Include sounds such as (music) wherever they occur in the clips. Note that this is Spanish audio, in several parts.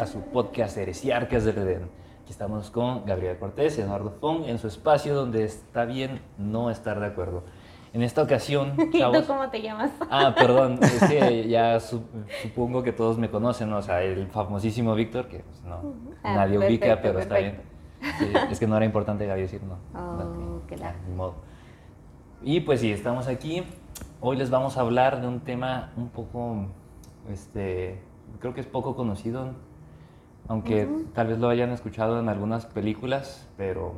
a su podcast Heresiarcas del Edén. Aquí estamos con Gabriel Cortés y Eduardo Fong en su espacio donde está bien no estar de acuerdo. En esta ocasión, (laughs) ¿Y tú cómo te llamas? Ah, perdón, (laughs) es que ya supongo que todos me conocen, o sea, el famosísimo Víctor, que pues, no, ah, nadie ubica, pero está bien. es que no era importante Gaby decir no. (laughs) Oh, claro. Ni modo. Y pues sí, estamos aquí. Hoy les vamos a hablar de un tema un poco, este, creo que es poco conocido, aunque tal vez lo hayan escuchado en algunas películas, pero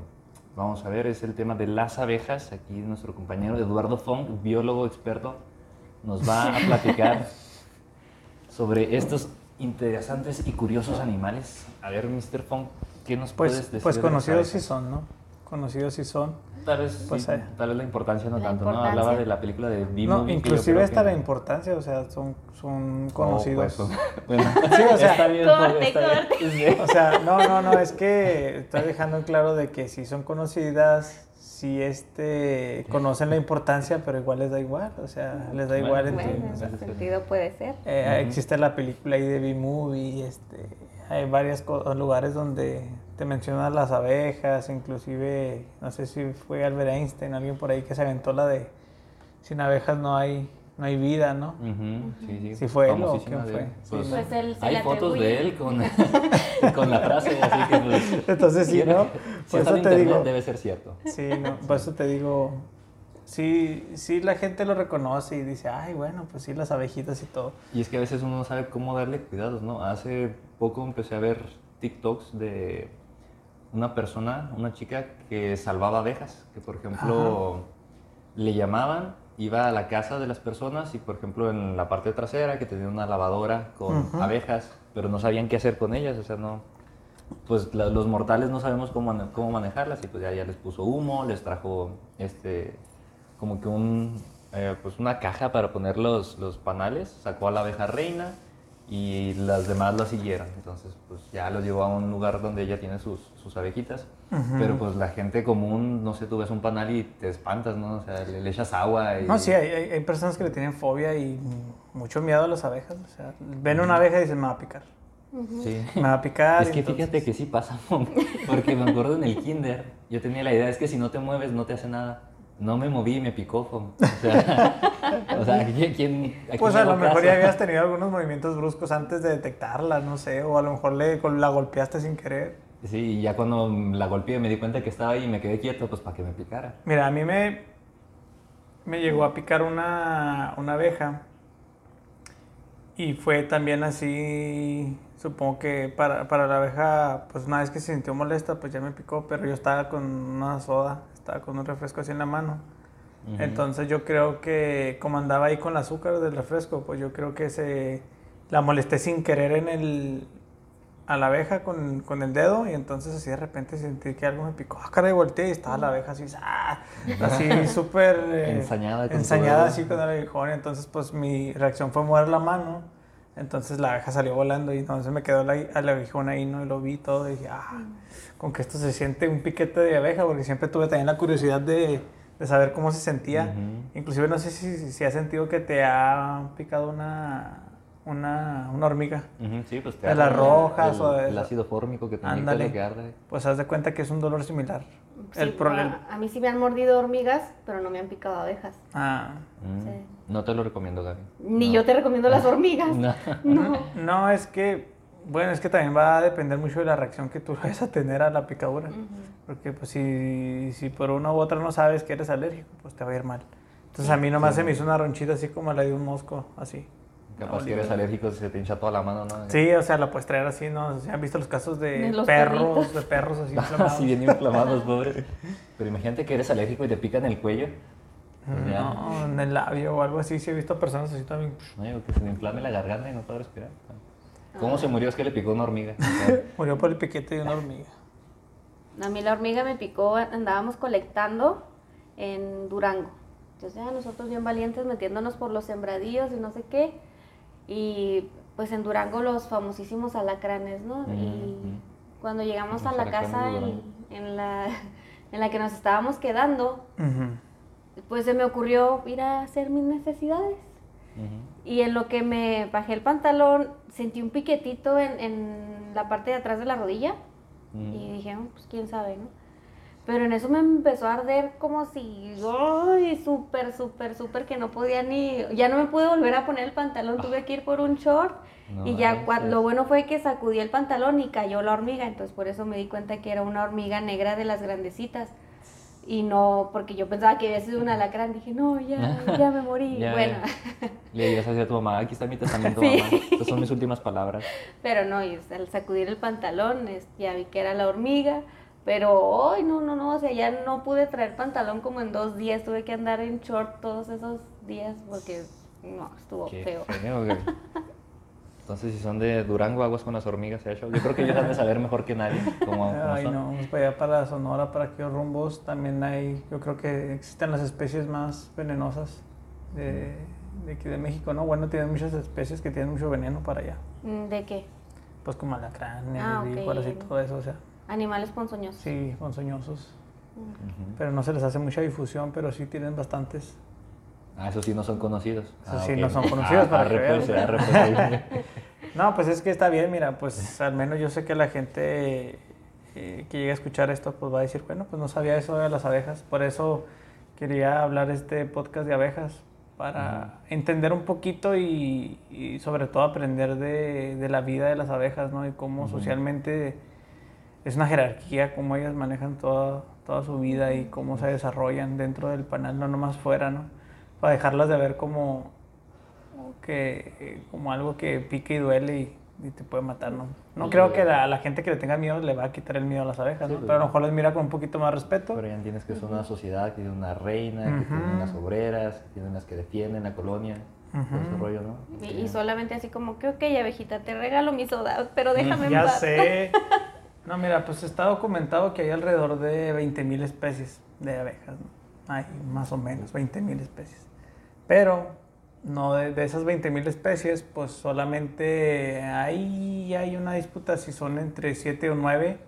vamos a ver, es el tema de las abejas. Aquí nuestro compañero Eduardo Fong, biólogo experto, nos va a (laughs) platicar sobre estos interesantes y curiosos animales. A ver, Mr. Fong, ¿qué nos pues, puedes decir? Pues conocidos sí son, ¿no? Conocidos sí son. Tal vez, pues, tal vez la importancia no tanto, ¿no? Hablaba de la película de Bimo. No, inclusive esta la importancia, o sea, son, son oh, conocidos. pues, (laughs) bueno, sí, o sea, está bien, corte, corte. O sea, no, no, no, es que estoy dejando en claro de que si son conocidas, si este conocen la importancia, pero igual les da igual, o sea, les da igual. Bueno, en ese sentido puede ser. Eh, Existe la película ahí de B-Movie, este, hay varios lugares donde te mencionan las abejas, inclusive, no sé si fue Albert Einstein, alguien por ahí que se aventó la de sin abejas no hay no hay vida, ¿no? sí, sí. Si fue él o quién fue. Pues, pues él hay fotos de él con, (laughs) con, la frase, así que pues, (laughs) Entonces sí, ¿no? Por eso te digo, debe ser cierto. Sí, no, por eso te digo, sí, sí la gente lo reconoce y dice, ay, bueno, pues sí, las abejitas y todo. Y es que a veces uno no sabe cómo darle cuidados, ¿no? Hace poco empecé a ver TikToks de una persona, una chica que salvaba abejas, que por ejemplo le llamaban, iba a la casa de las personas y por ejemplo en la parte trasera que tenía una lavadora con abejas, pero no sabían qué hacer con ellas, o sea, no, pues los mortales no sabemos cómo, cómo manejarlas y pues ya, ya les puso humo, les trajo este como que un, eh, pues una caja para poner los, los panales, sacó a la abeja reina y las demás la siguieron. Entonces, pues ya lo llevó a un lugar donde ella tiene sus, sus abejitas. Pero pues la gente común, no sé, tú ves un panal y te espantas, ¿no? O sea, le, echas agua y... No, sí, hay, hay, personas que le tienen fobia y mucho miedo a las abejas. O sea, ven una abeja y dicen, me va a picar. Sí. (laughs) Me va a picar. Es que fíjate que sí pasa, (laughs) porque me acuerdo en el kinder, yo tenía la idea, es que si no te mueves no te hace nada no me moví y me picó. O sea, (laughs) o sea ¿quién, Pues a lo mejor ya habías tenido algunos movimientos bruscos antes de detectarla, no sé, o a lo mejor le, la golpeaste sin querer. Sí, y ya cuando la golpeé me di cuenta que estaba ahí y me quedé quieto, pues para que me picara. Mira, a mí me, me llegó a picar una, una abeja y fue también así, supongo que para, para la abeja, pues una vez que se sintió molesta, pues ya me picó, pero yo estaba con una soda estaba con un refresco así en la mano. Entonces yo creo que como andaba ahí con el azúcar del refresco, pues yo creo que se la molesté sin querer en el a la abeja con, con el dedo y entonces así de repente sentí que algo me picó. Ah, cara, y volteé y estaba la abeja así, ¡ah! así (laughs) súper eh, ensañada, ensañada así con el aguijón. Entonces pues mi reacción fue mover la mano entonces la abeja salió volando y entonces me quedó la, a la abejona ahí, ¿no? Y lo vi todo y dije, ah, con que esto se siente un piquete de abeja, porque siempre tuve también la curiosidad de, de saber cómo se sentía. Inclusive no sé si, si, has sentido que te ha picado una, una, una hormiga. Sí, pues te De las rojas el, o El ácido fórmico que también Ándale. que arde. Pues haz de cuenta que es un dolor similar. el problema. A, mí sí me han mordido hormigas, pero no me han picado abejas. Ah. Mm. No te lo recomiendo, Gaby. Ni yo te recomiendo las (laughs) hormigas. No. no. es que, bueno, es que también va a depender mucho de la reacción que tú (laughs) vayas a tener a la picadura. Porque pues si, si por una u otra no sabes que eres alérgico, pues te va a ir mal. Entonces a mí nomás se me hizo una ronchita así como la de un mosco, así. Capaz que eres alérgico se te hincha toda la mano, ¿no? Sí, o sea, la puedes traer así, ¿no? ¿Se han visto los casos de, perros, de perros así (laughs) inflamados? sí, bien inflamados, pobres. (laughs) Pero imagínate que eres alérgico y te pica en el cuello. No, en el labio o algo así, sí he visto personas así también. No, digo, que se le inflame la garganta y no puede respirar. ¿Cómo se murió? Es que le picó una hormiga. (laughs) murió por el piquete de una hormiga. A mí la hormiga me picó, andábamos colectando en Durango. Entonces ya nosotros bien valientes metiéndonos por los sembradíos y no sé qué y pues en Durango los famosísimos alacranes, ¿no? Y cuando llegamos a la casa en, la, en la que nos estábamos quedando, pues se me ocurrió ir a hacer mis necesidades. Y en lo que me bajé el pantalón, sentí un piquetito en, en la parte de atrás de la rodilla. Mm. Y dije, "Oh, pues quién sabe, ¿no? Pero en eso me empezó a arder como si, ¡ay! Súper, súper, súper que no podía ni. Ya no me pude volver a poner el pantalón, tuve que ir por un short. No y ya, cua- lo bueno fue que sacudí el pantalón y cayó la hormiga. Entonces, por eso me di cuenta que era una hormiga negra de las grandecitas. Y no, porque yo pensaba que había sido un alacrán. Dije, no, ya, (laughs) ya me morí. Ya, bueno, Le así a tu mamá, aquí está mi testamento, (laughs) Sí. mamá. Estas son mis últimas palabras. pero no, y al sacudir el pantalón, ya vi que era la hormiga. Pero, ay, no, no, no, o sea, ya no pude traer pantalón como en dos días. Tuve que andar en short todos esos días porque, no, estuvo Qué feo. feo, güey. (laughs) Entonces, si son de Durango, aguas con las hormigas, ¿eh, Yo creo que ellos han de saber mejor que nadie cómo, cómo Ay, son. no, vamos para allá, para Sonora, para aquellos rumbos. También hay, yo creo que existen las especies más venenosas de, de aquí de México, ¿no? Bueno, tienen muchas especies que tienen mucho veneno para allá. Mm, ¿De qué? Pues como alacranes, Ah, ok. víboras y todo eso, o sea, Animales ponzoñosos. sí, ponzoñosos. Mm. Ujú. Pero no se les hace mucha difusión, pero sí tienen bastantes. Ah, esos sí no son conocidos. Esos Ah, sí ok. no son conocidos, para arre, que pues, veas. arre, pues. (laughs) No, pues es que está bien, mira, pues al menos yo sé que la gente eh, que llegue a escuchar esto, pues va a decir, bueno, pues no sabía eso de las abejas. Por eso quería hablar este podcast de abejas, para entender un poquito y, y sobre todo aprender de, de la vida de las abejas, ¿no? Y cómo Ujú. socialmente es una jerarquía, cómo ellas manejan toda, toda su vida y cómo se desarrollan dentro del panal, no nomás fuera, ¿no? Para dejarlas de ver como, que, como algo que pica y duele y, y te puede matar, ¿no? No Sí. creo que la- a la gente que le tenga miedo le va a quitar el miedo a las abejas, Sí, ¿no? pues. Pero a lo mejor les mira con un poquito más respeto. Pero ya entiendes que es una sociedad que tiene una reina, que tiene unas obreras, que tienen las que defienden la colonia, ese Ujú. rollo, ¿no? Y, y solamente así como que, ok, abejita, te regalo mi soda, pero déjame en Ya paz. sé. (laughs) No, mira, pues está documentado que hay alrededor de 20.000 especies de abejas. ¿no? Hay más o menos 20.000 especies. Pero no de, de esas 20.000 especies, pues solamente ahí hay una disputa si son entre 7 o 9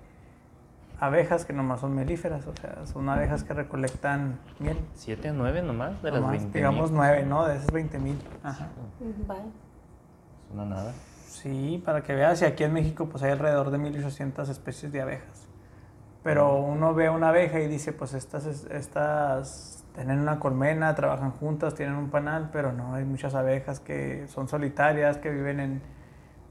abejas que nomás son melíferas, o sea, son abejas que recolectan miel. ¿Siete o nueve nomás de las Nomás, 20? digamos 9, ¿no? De esas 20.000. Ajá. Mm, Vale. Es una nada. Sí, para que veas, y aquí en México pues hay alrededor de 1800 especies de abejas. Pero uno ve una abeja y dice, pues estas, es- estas tienen una colmena, trabajan juntas, tienen un panal, pero no, hay muchas abejas que son solitarias, que viven en,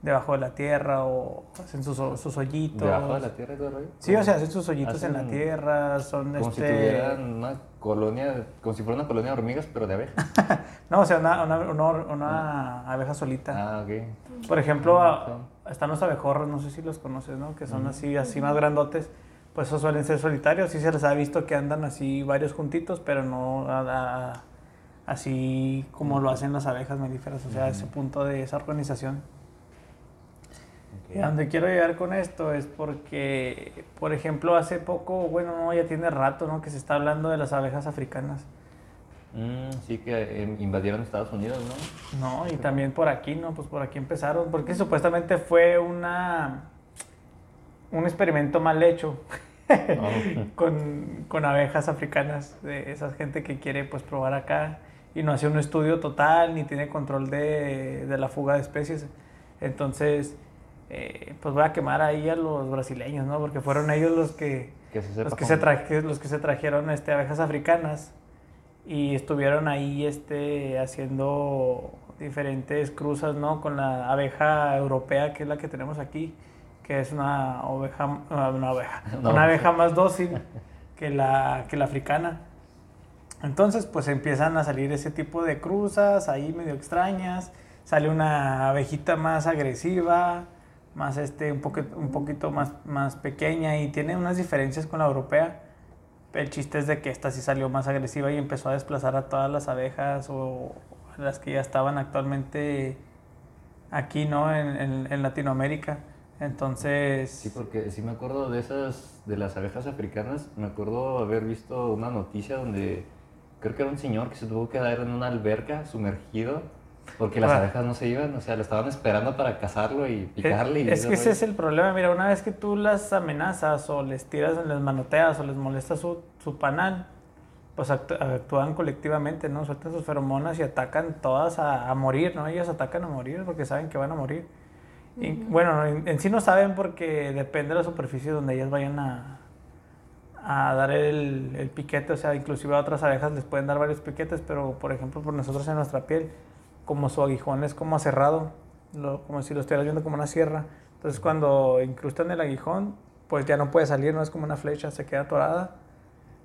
debajo de la tierra o hacen sus, sus hoyitos. ¿Debajo de la tierra rollo? Sí, o sea, hacen sus hoyitos en la tierra, son Como si este... tuvieran una colonia, como si fuera una colonia de hormigas, pero de abejas. (laughs) No, o sea, una, una, una- una abeja solita. Ah, ok. Por ejemplo, a- Sí. están los abejorros, no sé si los conoces, ¿no? Que son así, así más grandotes. Pues esos suelen ser solitarios. Sí se les ha visto que andan así varios juntitos, pero no a- a- así como lo hacen las abejas melíferas. O sea, a ese punto de esa organización. Ok. Y a donde quiero llegar con esto es porque, por ejemplo, hace poco, bueno, no, ya tiene rato, ¿no? Que se está hablando de las abejas africanas. Mm, sí que eh, invadieron Estados Unidos, ¿no? No, y también por aquí, ¿no? Pues por aquí empezaron, porque supuestamente fue una un experimento mal hecho Oh. (laughs) (laughs) con, con abejas africanas, de esa gente que quiere pues probar acá y no hace un estudio total ni tiene control de, de la fuga de especies. Entonces, eh, pues voy a quemar ahí a los brasileños, ¿no? Porque fueron ellos los que, Que se los que, se, traje- los que se trajeron este, abejas africanas y estuvieron ahí este, haciendo diferentes cruzas ¿no? con la abeja europea, que es la que tenemos aquí, que es una oveja, ah, una, oveja, (laughs) No. una abeja más dócil que la, que la africana. Entonces, pues empiezan a salir ese tipo de cruzas ahí medio extrañas. Sale una abejita más agresiva, más este, un, poquito, un poquito más, más pequeña y tiene unas diferencias con la europea. El chiste es de que esta sí salió más agresiva y empezó a desplazar a todas las abejas o las que ya estaban actualmente aquí, ¿no? En, en- en Latinoamérica. Entonces, Sí, porque sí me acuerdo de esas, de las abejas africanas, me acuerdo haber visto una noticia donde creo que era un señor que se tuvo que dar en una alberca sumergido porque las Ah. abejas no se iban, o sea, lo estaban esperando para cazarlo y picarle. y Es, es que ese es el problema. Mira, una vez que tú las amenazas o les tiras, les manoteas o les molestas su, su panal, pues actúan colectivamente, ¿no? Sueltan sus feromonas y atacan todas a, morir, ¿no? Ellos atacan a morir porque saben que van a morir. y, bueno, en, sí no saben porque depende de la superficie donde ellas vayan a, a dar el, el, piquete, o sea, inclusive a otras abejas les pueden dar varios piquetes, pero por ejemplo por nosotros en nuestra piel, como su aguijón es como cerrado, como si lo estuvieras viendo como una sierra, entonces cuando incrustan el aguijón, pues ya no puede salir, no es como una flecha, se queda atorada.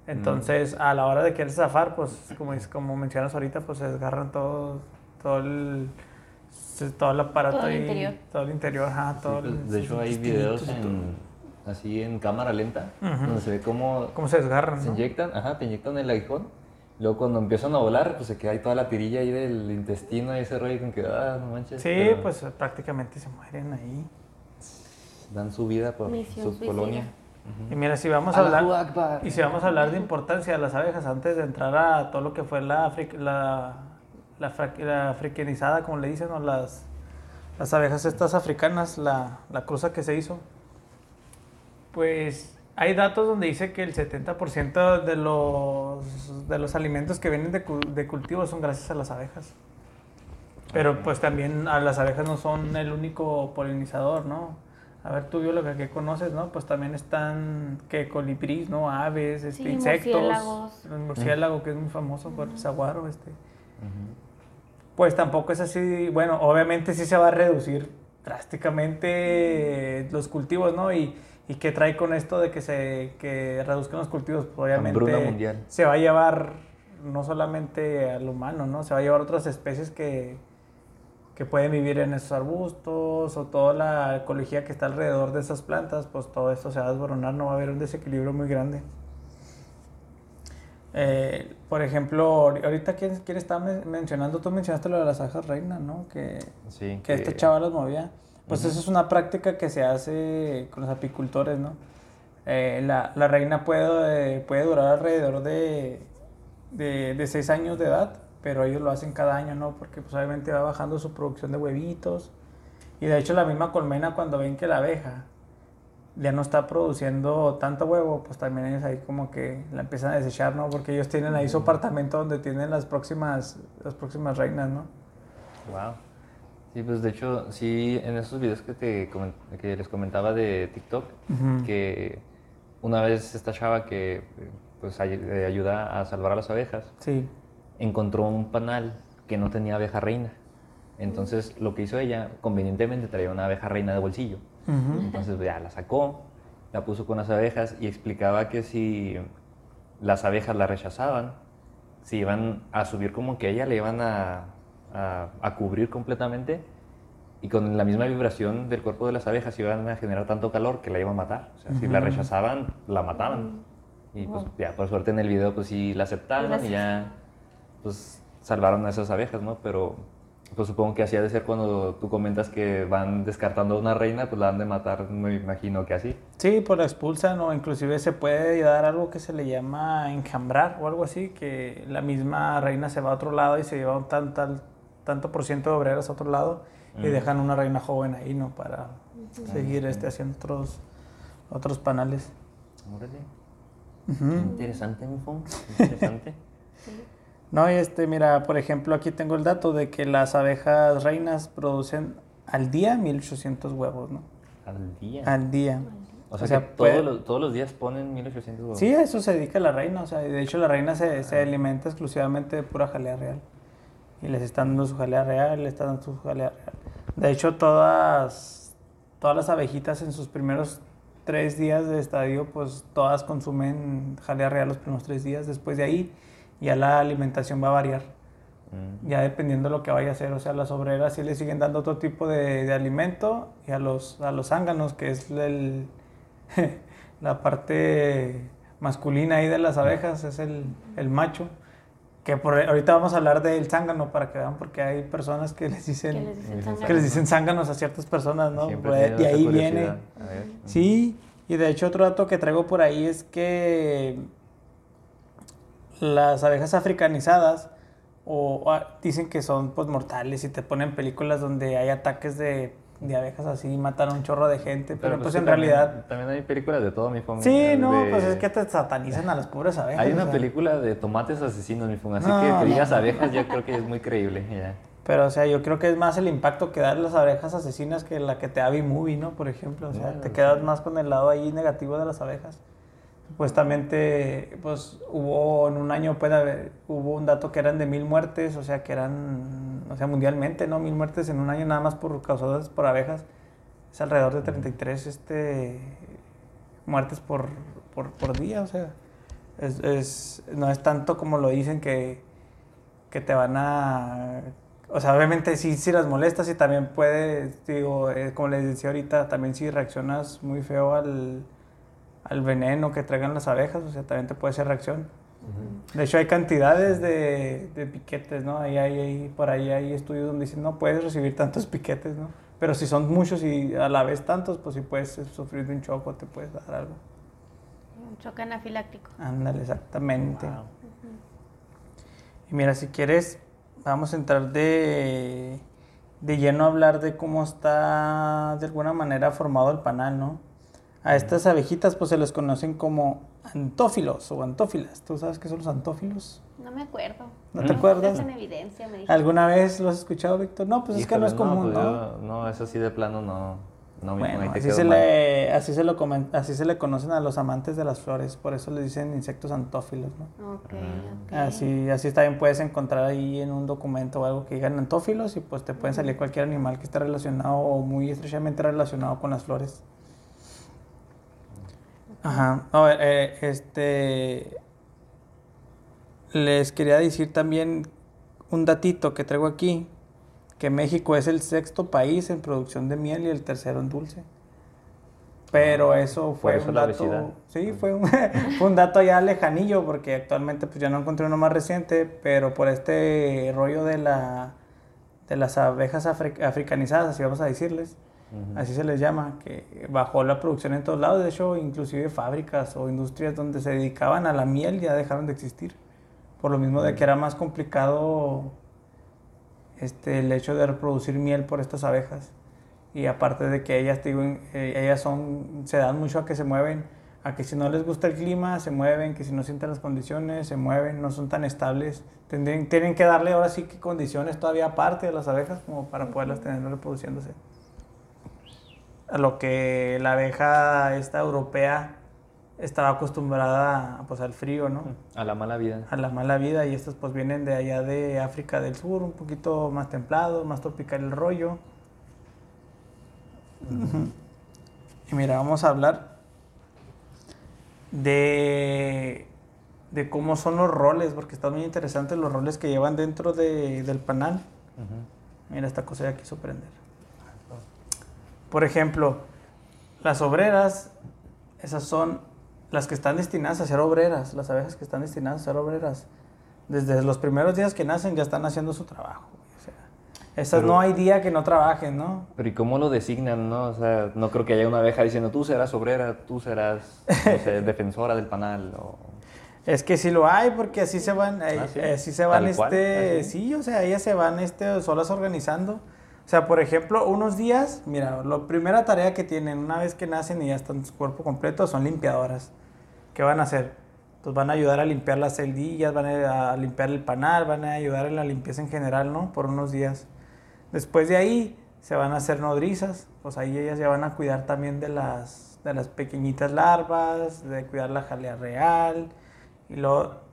Entonces, a la hora de querer zafar, pues, como, como mencionas ahorita, pues se desgarran todo, todo el todo el aparato todo el interior, todo el interior ajá, todo pues, de hecho hay videos en, así en cámara lenta donde se ve cómo, cómo se desgarran se inyectan ajá te inyectan el aguijón luego cuando empiezan a volar pues se queda ahí toda la pirilla ahí del intestino y ese rollo con que ah no manches sí pues prácticamente se mueren ahí. Dan su vida por su colonia. Y mira, si vamos a hablar y si vamos a hablar de importancia de las abejas antes de entrar a todo lo que fue la la, la, africanizada, como le dicen, o las, las abejas estas africanas, la, la cruza que se hizo, pues hay datos donde dice que el 70% de los, de los alimentos que vienen de, de cultivo son gracias a las abejas. Pero pues también a las abejas no son el único polinizador, ¿no? a ver, tú bióloga que conoces, ¿no? Pues también están, que colibríes, ¿no? Aves, este, insectos. Murciélagos. El murciélago, que es muy famoso por el saguaro, este. Pues tampoco es así, bueno, obviamente sí se va a reducir drásticamente los cultivos, ¿no? Y, y qué trae con esto de que se que reduzcan los cultivos, pues obviamente se va a llevar no solamente al humano, ¿no? Se va a llevar otras especies que, que pueden vivir en esos arbustos o toda la ecología que está alrededor de esas plantas, pues todo esto se va a desboronar, no va a haber un desequilibrio muy grande. Eh, por ejemplo, ahorita quién, quién está mencionando, tú mencionaste lo de las ajas reina, ¿no? Que, sí, que, este chava las movía. Pues eso es una práctica que se hace con los apicultores, ¿no? Eh, la, la, reina puede, puede durar alrededor de, de, de seis años de edad pero ellos lo hacen cada año, ¿no? Porque pues obviamente va bajando su producción de huevitos. Y de hecho la misma colmena cuando ven que la abeja ya no está produciendo tanto huevo, pues también ellos ahí como que la empiezan a desechar, ¿no? Porque ellos tienen ahí su apartamento donde tienen las próximas, las próximas reinas, ¿no? Wow. Sí, pues de hecho, sí, en esos videos que, te, que les comentaba de TikTok, que una vez esta chava que pues ayuda a salvar a las abejas, sí encontró un panal que no tenía abeja reina. Entonces lo que hizo ella, convenientemente traía una abeja reina de bolsillo. Entonces ya la sacó, la puso con las abejas y explicaba que si las abejas la rechazaban, si iban a subir como que ella le iban a, a, cubrir completamente y con la misma vibración del cuerpo de las abejas iban a generar tanto calor que la iban a matar. O sea, si la rechazaban, la mataban. Y pues ya, por suerte en el video pues sí la aceptaron y ya pues salvaron a esas abejas, ¿no? Pero pues supongo que así ha de ser cuando tú comentas que van descartando a una reina, pues la han de matar, me imagino que así. Sí, pues la expulsan o inclusive se puede dar algo que se le llama enjambrar o algo así, que la misma reina se va a otro lado y se lleva un tan, tanto por ciento de obreras a otro lado y mm. dejan una reina joven ahí, ¿no? Para seguir este, haciendo otros, otros panales. Interesante, mi Interesante. (laughs) sí. No, y este, mira, por ejemplo, aquí tengo el dato de que las abejas reinas producen al día 1800 huevos, ¿no? Al día. Al día. O sea, que todos, los, todos, los, días ponen 1800 huevos. Sí, a eso se dedica la reina. O sea, de hecho, la reina se, se alimenta exclusivamente de pura jalea real. Y les están dando su jalea real, les están dando su jalea real. De hecho, todas, todas las abejitas en sus primeros tres días de estadio, pues todas consumen jalea real los primeros tres días. Después de ahí ya la alimentación va a variar. Mm. Ya dependiendo de lo que vaya a hacer. O sea, las obreras sí le siguen dando otro tipo de, de alimento y a los, a los zánganos, que es el, (laughs) la parte masculina ahí de las abejas, es el, el macho. Que por, ahorita vamos a hablar del zángano para que vean, porque hay personas que les dicen, que les dicen, zánganos a ciertas personas, ¿no? Pues, de ahí viene. Sí, y de hecho otro dato que traigo por ahí es que las abejas africanizadas o, dicen que son pues mortales y te ponen películas donde hay ataques de de abejas así, mataron un chorro de gente, pero, pues, que en también- realidad... También hay películas de todo, mi familia. Sí, no, de- pues es que te satanizan a las pobres abejas. Hay o una sea. película de tomates asesinos, mi funga, así No, que que no. digas abejas yo creo que es muy creíble. ya. Pero, o sea, yo creo que es más el impacto que dan las abejas asesinas que la que te da B-Movie, ¿no? Por ejemplo, o sea, te sí. quedas más con el lado ahí negativo de las abejas. Supuestamente, pues hubo en un año, puede haber, hubo un dato que eran de mil muertes, o sea, que eran, o sea, mundialmente, ¿no? Mil muertes en un año nada más por causadas por abejas. Es alrededor de 33 este, muertes por, por, por día, o sea, es, es- no es tanto como lo dicen que, que te van a... O sea, obviamente sí, sí las molestas y también puedes, digo, eh, como les decía ahorita, también si reaccionas muy feo al, al veneno que traigan las abejas, o sea, también te puede hacer reacción. De hecho, hay cantidades de, de piquetes, ¿no? Ahí, hay ahí- por ahí hay estudios donde dicen, no puedes recibir tantos piquetes, ¿no? Pero si son muchos y a la vez tantos, pues sí puedes sufrir de un choco, te puedes dar algo. Un choque anafiláctico. Ándale, exactamente. Wow. Y mira, si quieres, vamos a entrar de, de lleno a hablar de cómo está de alguna manera formado el panal, ¿no? A estas abejitas pues se les conocen como antófilos o antófilas. ¿Tú sabes qué son los antófilos? No me acuerdo. ¿No te acuerdas? en evidencia, me dijiste. ¿Alguna vez lo has escuchado, Víctor? No, pues es que no es común, pues ¿no? yo- no, eso sí de plano no. No, Bueno, te así se, le, así, se lo comen- así se le conocen a los amantes de las flores, por eso le dicen insectos antófilos, ¿no? Ok, Mm. ok. Así, así también puedes encontrar ahí en un documento o algo que digan antófilos y pues te pueden salir cualquier animal que esté relacionado o muy estrechamente relacionado con las flores. Ajá. A ver, eh, este. Les quería decir también un datito que traigo aquí: que México es el sexto país en producción de miel y el tercero en dulce. Pero eso Por fue eso un dato. Sí, fue un, (laughs) fue un dato ya lejanillo, porque actualmente pues ya no encontré uno más reciente, pero por este rollo de la de las abejas afri- africanizadas, así vamos a decirles, Así se les llama, que bajó la producción en todos lados. De hecho, inclusive fábricas o industrias donde se dedicaban a la miel ya dejaron de existir. Por lo mismo de que era más complicado este, el hecho de reproducir miel por estas abejas. Y aparte de que ellas, te digo, eh, ellas son, se dan mucho a que se mueven, a que si no les gusta el clima, se mueven, que si no sienten las condiciones, se mueven, no son tan estables. Tendrían- tienen que darle ahora sí que condiciones todavía aparte de las abejas como para poderlas tener reproduciéndose. A lo que la abeja esta europea estaba acostumbrada pues, al frío, ¿no? A la mala vida. a la mala vida y estas pues vienen de allá de África del Sur, un poquito más templado, más tropical el rollo. Y mira, vamos a hablar de, de cómo son los roles, porque están muy interesantes los roles que llevan dentro de- del panal. Mira, esta cosa ya quiso prender. Por ejemplo, las obreras, esas son las que están destinadas a ser obreras, las abejas que están destinadas a ser obreras. Desde los primeros días que nacen ya están haciendo su trabajo. O sea, esas Pero- no hay día que no trabajen, ¿no? Pero ¿y cómo lo designan, no? O sea, no creo que haya una abeja diciendo tú serás obrera, tú serás, no sé, (laughs) defensora del panal o... Es que sí lo hay, porque así se van, eh, Ah, ¿sí? eh, así se van, Tal cual, este, así. sí, o sea, ellas se van, este, solas organizando. O sea, por ejemplo, unos días, mira, la primera tarea que tienen una vez que nacen y ya están su cuerpo completo son limpiadoras. ¿Qué van a hacer? Pues van a ayudar a limpiar las celdillas, van a, limpiar el panal, van a ayudar en la limpieza en general, ¿no? Por unos días. Después de ahí se van a hacer nodrizas, pues ahí ellas ya van a cuidar también de las, de las pequeñitas larvas, de cuidar la jalea real, y luego,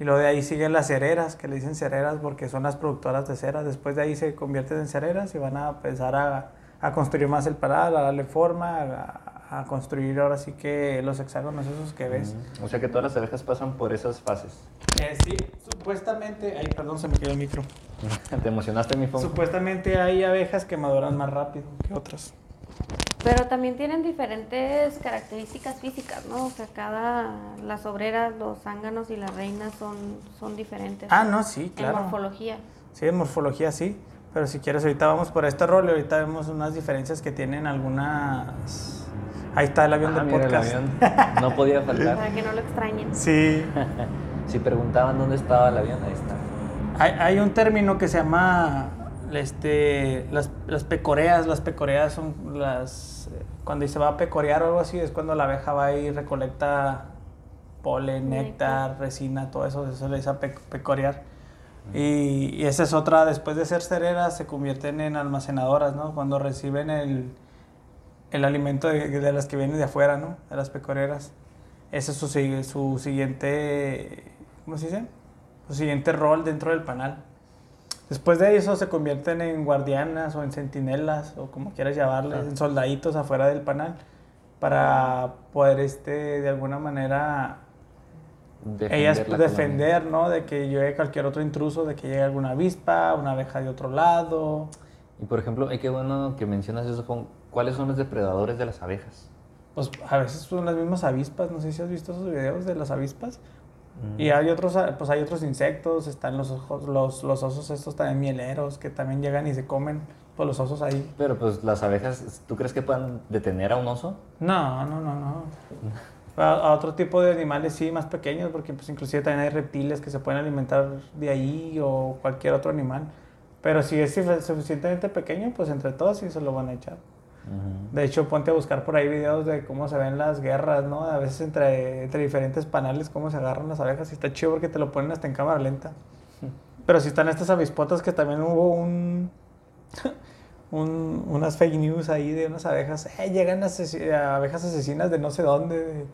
y luego de ahí siguen las cereras, que le dicen cereras porque son las productoras de cera. Después de ahí se convierten en cereras y van a empezar a, a construir más el panal, a darle forma, a, a construir ahora sí que los hexágonos esos que ves. O sea que todas las abejas pasan por esas fases. Eh, sí, supuestamente, ay, perdón, se me quedó el micro. (laughs) ¿Te emocionaste, mi Fon? Supuestamente hay abejas que maduran más rápido que otras. Pero también tienen diferentes características físicas, ¿no? O sea, cada, las obreras, los zánganos y las reinas son, son diferentes. Ah, no, sí, En claro. morfología. Sí, en morfología sí. Pero si quieres, ahorita vamos por este rol y ahorita vemos unas diferencias que tienen algunas. Ahí está el avión Ah, del mira, el podcast. avión. (laughs) No podía faltar. Para que no lo extrañen. Sí. (laughs) Si preguntaban dónde estaba el avión, ahí está. Hay, hay un término que se llama este, las, las pecoreas, las pecoreas son las, cuando se va a pecorear o algo así, es cuando la abeja va y recolecta polen, néctar, resina, todo eso, eso le dice pe pecorear. Y, y, esa es otra, después de ser cereras, se convierten en almacenadoras, ¿no? Cuando reciben el, el alimento de, de, las que vienen de afuera, ¿no? De las pecoreras. Ese es su, su siguiente, ¿cómo se dice? Su siguiente rol dentro del panal. Después de eso se convierten en guardianas o en centinelas o como quieras llamarles, en soldaditos afuera del panal para poder este de alguna manera defender ellas defender, ¿no? De que llegue cualquier otro intruso, de que llegue alguna avispa, una abeja de otro lado. Y por ejemplo, qué bueno que mencionas eso con cuáles son los depredadores de las abejas. Pues a veces son las mismas avispas, no sé si has visto esos videos de las avispas. Y hay otros, pues hay otros insectos, están los, ojos, los, los osos estos también mieleros que también llegan y se comen pues, los osos ahí. Pero pues las abejas, ¿tú crees que puedan detener a un oso? No, no, no, no. A, otro tipo de animales sí, más pequeños, porque pues inclusive también hay reptiles que se pueden alimentar de ahí o cualquier otro animal. Pero si es suficientemente pequeño, pues entre todos sí se lo van a echar. De hecho, ponte a buscar por ahí videos de cómo se ven las guerras, ¿no? A veces entre, entre diferentes panales, cómo se agarran las abejas. Y está chido porque te lo ponen hasta en cámara lenta. (laughs) Pero si están estas avispotas que también hubo un, (laughs) un unas fake news ahí de unas abejas. Eh, llegan abejas asesinas de no sé dónde,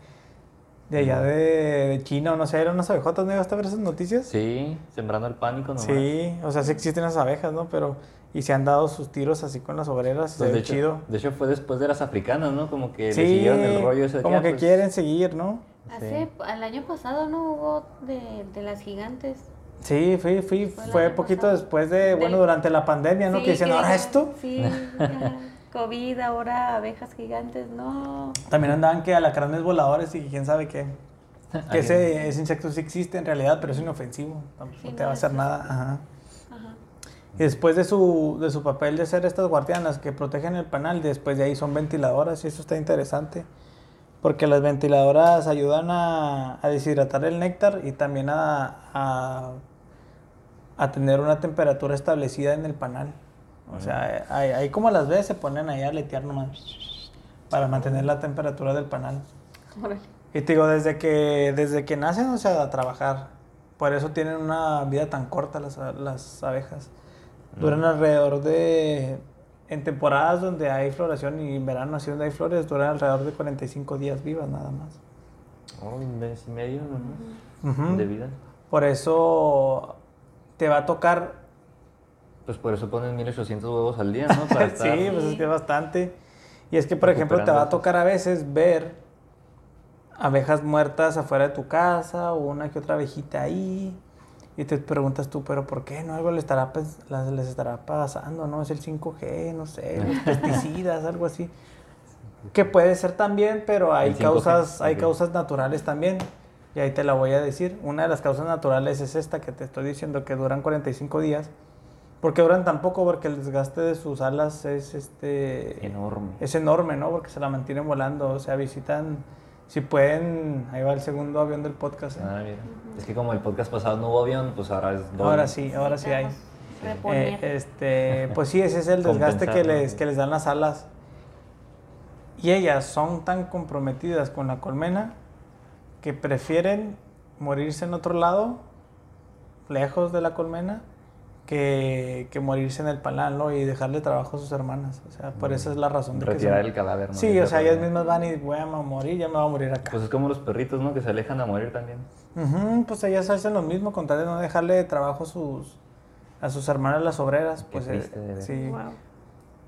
de, allá de, China o no sé, eran unas abejotas, ¿no? ¿Vas a ver esas noticias? Sí, sembrando el pánico nomás. Sí, o sea, sí existen esas abejas, ¿no? Pero y se han dado sus tiros así con las obreras. Pues de, hecho, chido. de hecho, fue después de las africanas, ¿no? Como que sí, siguieron el rollo ese de Como que, pues quieren seguir, ¿no? Hace, el año pasado no hubo de, de las gigantes. Sí, fui, fui, fue, poquito después de, bueno, durante la pandemia, ¿no? que dicen, ¿ahora esto? Sí, COVID, ahora abejas gigantes, no. También andaban que alacranes voladores y quién sabe qué. (laughs) Que ese, ese insecto sí existe en realidad, pero es inofensivo. no te va a hacer nada. Ajá. Y después de su, de su papel de ser estas guardianas que protegen el panal, después de ahí son ventiladoras y eso está interesante. Porque las ventiladoras ayudan a, a deshidratar el néctar y también a, a, a, tener una temperatura establecida en el panal. O sea, ahí, ahí como las ves se ponen ahí a letear nomás para mantener la temperatura del panal. Y te digo, desde que, desde que nacen, o sea, a trabajar. Por eso tienen una vida tan corta las, las abejas. Duran alrededor de, en temporadas donde hay floración y en verano así donde hay flores, duran alrededor de 45 días vivas nada más. Oh, un mes y medio nomás de vida. Por eso te va a tocar... Pues por eso ponen 1800 huevos al día, ¿no? Para (laughs) sí, pues es que es bastante. Y es que, por ejemplo, te va a tocar a veces ver abejas muertas afuera de tu casa o una que otra abejita ahí y te preguntas tú, pero ¿por qué? ¿No? Algo les estará, les estará pasando, ¿no? Es el 5G, no sé, los (laughs) pesticidas, algo así. Que puede ser también, pero hay causas, hay causas naturales también. Y ahí te la voy a decir. Una de las causas naturales es esta que te estoy diciendo, que duran 45 días. ¿Por qué duran tan poco? Porque el desgaste de sus alas es este enorme. Es enorme, ¿no? Porque se la mantienen volando, o sea, visitan si pueden, ahí va el segundo avión del podcast. ¿eh? Ah, mira. Es que como el podcast pasado no hubo avión, pues ahora es doble. Ahora sí, ahora sí hay. Eh, este, pues sí, ese es el desgaste que les, que les dan las alas. Y ellas son tan comprometidas con la colmena que prefieren morirse en otro lado, lejos de la colmena, que, que, morirse en el panal, ¿no? Y dejarle trabajo a sus hermanas. O sea, por esa es la razón de Retirar el cadáver, ¿no? Sí, o sea, ellas mismas van y voy a morir, ya me voy a morir acá. Pues es como los perritos, ¿no? Que se alejan a morir también. pues ellas hacen lo mismo, con tal de no dejarle trabajo a sus, a sus hermanas las obreras. Pues eh, sí.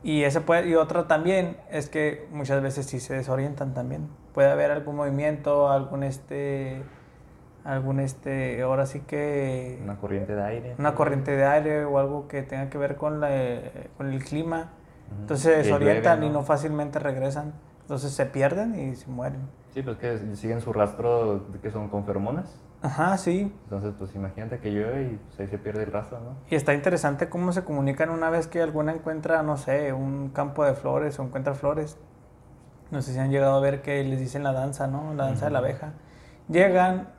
Y, ese puede, y otra también es que muchas veces sí se desorientan también. Puede haber algún movimiento, algún este algún este ahora sí que una corriente de aire una corriente de aire o algo que tenga que ver con la, con el clima. Entonces se desorientan y no fácilmente regresan. Entonces se pierden y se mueren. Sí pues que siguen su rastro que son con feromonas. Ajá sí. Entonces pues imagínate que llueve y pues, ahí se pierde el rastro no y está interesante cómo se comunican una vez que alguna encuentra no sé un campo de flores o encuentra flores. No sé si han llegado a ver que les dicen la danza no la danza de la abeja. Llegan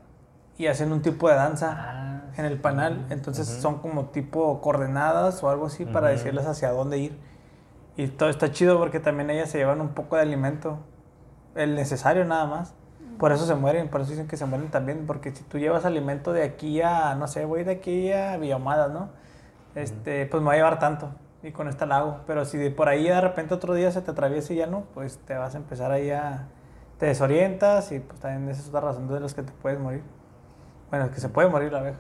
y hacen un tipo de danza. Ah. en el panal. Entonces son como tipo coordenadas o algo así para decirles hacia dónde ir. Y todo está chido porque también ellas se llevan un poco de alimento, el necesario nada más. Por eso se mueren, por eso dicen que se mueren también, porque si tú llevas alimento de aquí a, no sé, voy de aquí a Villahumadas, ¿no? Este, pues me va a llevar tanto y con esta la hago. Pero si de por ahí de repente otro día se te atraviesa y ya no, pues te vas a empezar ahí a, te desorientas y pues también esa es otra razón de las que te puedes morir. Bueno, es que se puede morir la abeja.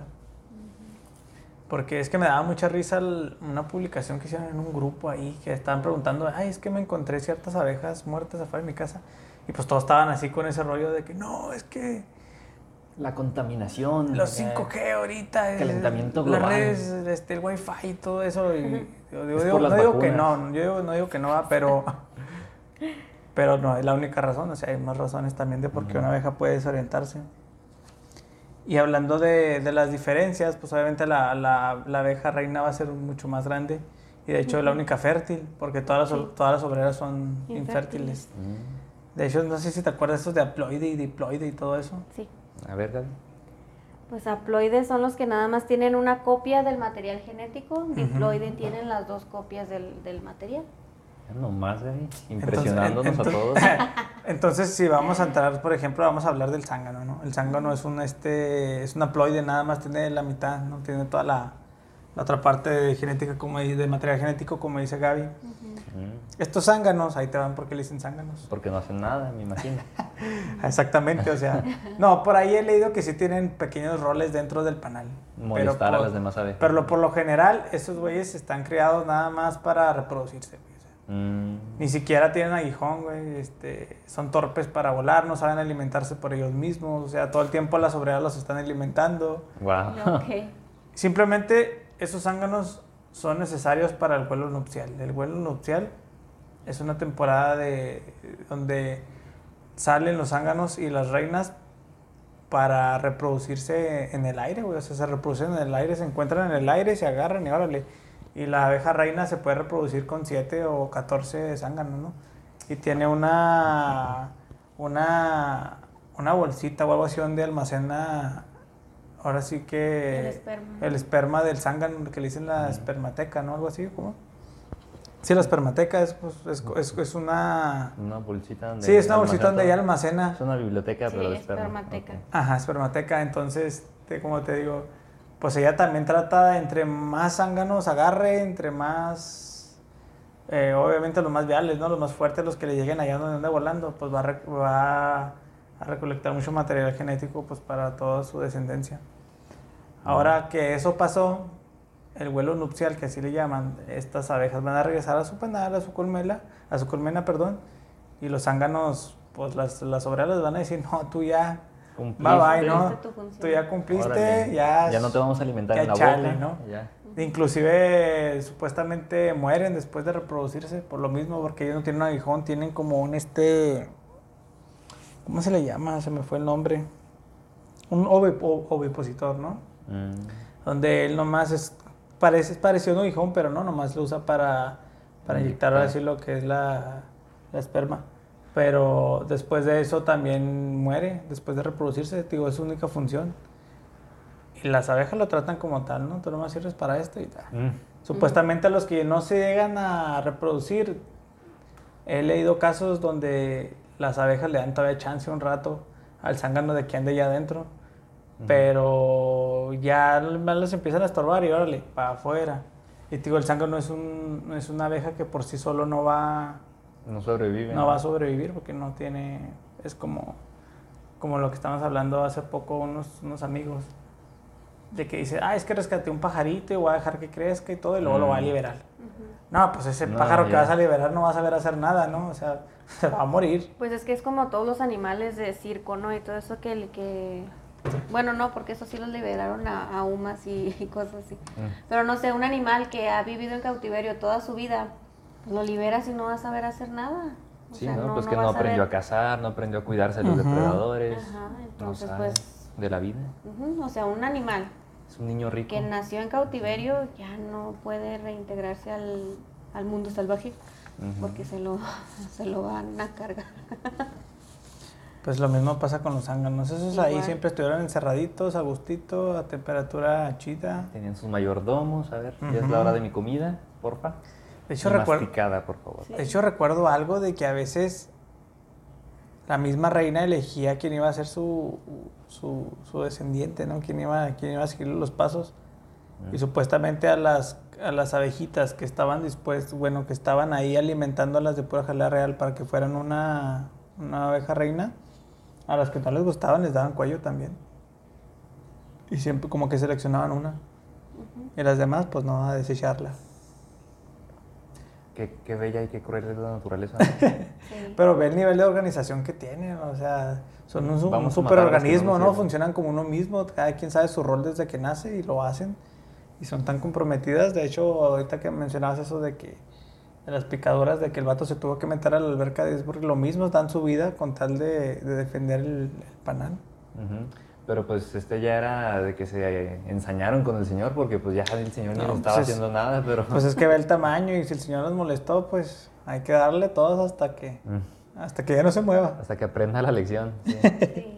Porque es que me daba mucha risa el- una publicación que hicieron en un grupo ahí que estaban preguntando, ay, es que me encontré ciertas abejas muertas afuera de mi casa. Y pues todos estaban así con ese rollo de que no, es que La contaminación. los ya. 5G ahorita, el- Calentamiento las global. redes, este, el wifi y todo eso. Y yo digo, Es digo- las no digo que no, yo digo- no digo que no va, pero, (laughs) pero no es la única razón. O sea, hay más razones también de por qué una abeja puede desorientarse. Y hablando de, de las diferencias, pues obviamente la, la, la abeja reina va a ser mucho más grande. Y de hecho es la única fértil, porque todas las, Sí. todas las obreras son Infértiles. infértiles. Mm. De hecho, no sé si te acuerdas esos de haploide y diploide y todo eso. Sí. A ver, Gaby. Pues haploides son los que nada más tienen una copia del material genético, diploide tienen las dos copias del, del material. Nomás. Entonces, Impresionándonos en- a todos. (laughs) Entonces, si vamos a entrar, por ejemplo, vamos a hablar del zángano, ¿no? El zángano es un este es un haploide, nada más tiene la mitad, no tiene toda la, la otra parte de genética como de material genético como dice Gaby. Estos zánganos, ahí te van porque le dicen zánganos. Porque no hacen nada, me imagino. (laughs) Exactamente, o sea, no, por ahí he leído que sí tienen pequeños roles dentro del panal. Molestar a por- las demás abejas. Pero por lo general, esos güeyes están criados nada más para reproducirse. Mm. Ni siquiera tienen aguijón, güey. Este, son torpes para volar, no saben alimentarse por ellos mismos. O sea, todo el tiempo las obreras los están alimentando. Wow. (laughs) Ok. Simplemente esos zánganos son necesarios para el vuelo nupcial. El vuelo nupcial es una temporada de donde salen los zánganos y las reinas para reproducirse en el aire, güey. O sea, se reproducen en el aire, se encuentran en el aire, se agarran y órale. Y la abeja reina se puede reproducir con 7 o 14 zánganos, ¿no? Y tiene una, una, una bolsita o algo así donde almacena, ahora sí que... El esperma. el esperma del zángano, que le dicen la espermateca, ¿no? Algo así, ¿cómo? Sí, la espermateca es, pues, es, es- es una... Una bolsita donde. Sí, es una bolsita almacena donde ella almacena. Es una biblioteca, Sí, pero de esperma. espermateca. Ok. Ajá, espermateca. Entonces, te- como te digo, pues ella también trata de entre más zánganos agarre, entre más, eh, obviamente los más viales, ¿no? Los más fuertes, los que le lleguen allá donde anda volando, pues va a, va a recolectar mucho material genético pues para toda su descendencia. Ahora que eso pasó, el vuelo nupcial, que así le llaman, estas abejas van a regresar a su panal, a su colmena, a su colmena, perdón, y los zánganos, pues las, las obreras les van a decir, no, tú ya, Cumpliste. bye bye, ¿no? Tú ya cumpliste, Órale. ya... Ya no te vamos a alimentar ya en la chale, boca. ¿no? Ya. Inclusive supuestamente mueren después de reproducirse por lo mismo, porque ellos no tienen un aguijón, tienen como un este... ¿Cómo se le llama? Se me fue el nombre. Un ovipo- ovipositor, ¿no? Mm. Donde él nomás es... Parece, es parecido a un aguijón, pero no, nomás lo usa para, para inyectar ahora sí lo que es la, la esperma. Pero después de eso también muere, después de reproducirse, digo, es su única función. Y las abejas lo tratan como tal, ¿no? Tú nomás sirves para esto y tal. Mm. Supuestamente a los que no se llegan a reproducir, he leído casos donde las abejas le dan todavía chance un rato al zángano de que ande ya adentro. Pero ya los empiezan a estorbar y órale, para afuera. Y digo, el zángano es, un, es una abeja que por sí solo no va, No sobrevive. no va a sobrevivir porque no tiene. Es como, como lo que estábamos hablando hace poco unos, unos amigos. De que dice, ah, es que rescaté un pajarito y voy a dejar que crezca y todo, y luego lo va a Mm. liberar. No, pues ese No, pájaro que vas a liberar no va a saber hacer nada, ¿no? O sea, (laughs) se va a morir. Pues es que es como todos los animales de circo, ¿no? Y todo eso que... el que... Bueno, no, porque eso sí los liberaron a, a humas y, (laughs) y cosas así. Mm. Pero no sé, un animal que ha vivido en cautiverio toda su vida, lo liberas y no va a saber hacer nada. O Sí, sea, ¿no? Pues que no aprendió a cazar, no aprendió a cuidarse de los depredadores. Ajá, no entonces, sabe pues- de la vida. O sea, un animal Es un niño rico. que nació en cautiverio ya no puede reintegrarse al, al mundo salvaje porque se lo, (laughs) se lo van a cargar. Pues lo mismo pasa con los zánganos. Esos ahí siempre estuvieron encerraditos, a gustito, a temperatura chida. Tenían sus mayordomos, a ver, ya es la hora de mi comida, porfa. De hecho, recuerdo, Masticada, por favor. Sí. de hecho, recuerdo algo de que a veces la misma reina elegía quién iba a ser su, su, su descendiente, ¿no? Quién iba, quién iba a seguir los pasos. Y supuestamente a las, a las abejitas que estaban dispuestas, bueno, que estaban ahí alimentándolas de pura jalea real para que fueran una, una abeja reina, a las que no les gustaban les daban cuello también. Y siempre como que seleccionaban una. Y las demás, pues no, a desecharla. Qué, qué bella y qué cruel es la naturaleza. (laughs) Sí. Pero ve el nivel de organización que tienen, o sea, son un, un superorganismo, no ¿no? Funcionan como uno mismo, cada quien sabe su rol desde que nace y lo hacen. Y son tan comprometidas, de hecho, ahorita que mencionabas eso de que de las picaduras, de que el vato se tuvo que meter a la alberca de Duisburg, lo mismo dan su vida con tal de, de defender el, el panal. Ujú. Pero pues este ya era de que se ensañaron con el señor, porque pues ya el señor No, estaba pues es- haciendo nada, pero... Pues es que ve el (laughs) tamaño y si el señor nos molestó, pues hay que darle todos hasta que, Mm. hasta que ya no se mueva. Hasta que aprenda la lección. sí. Sí.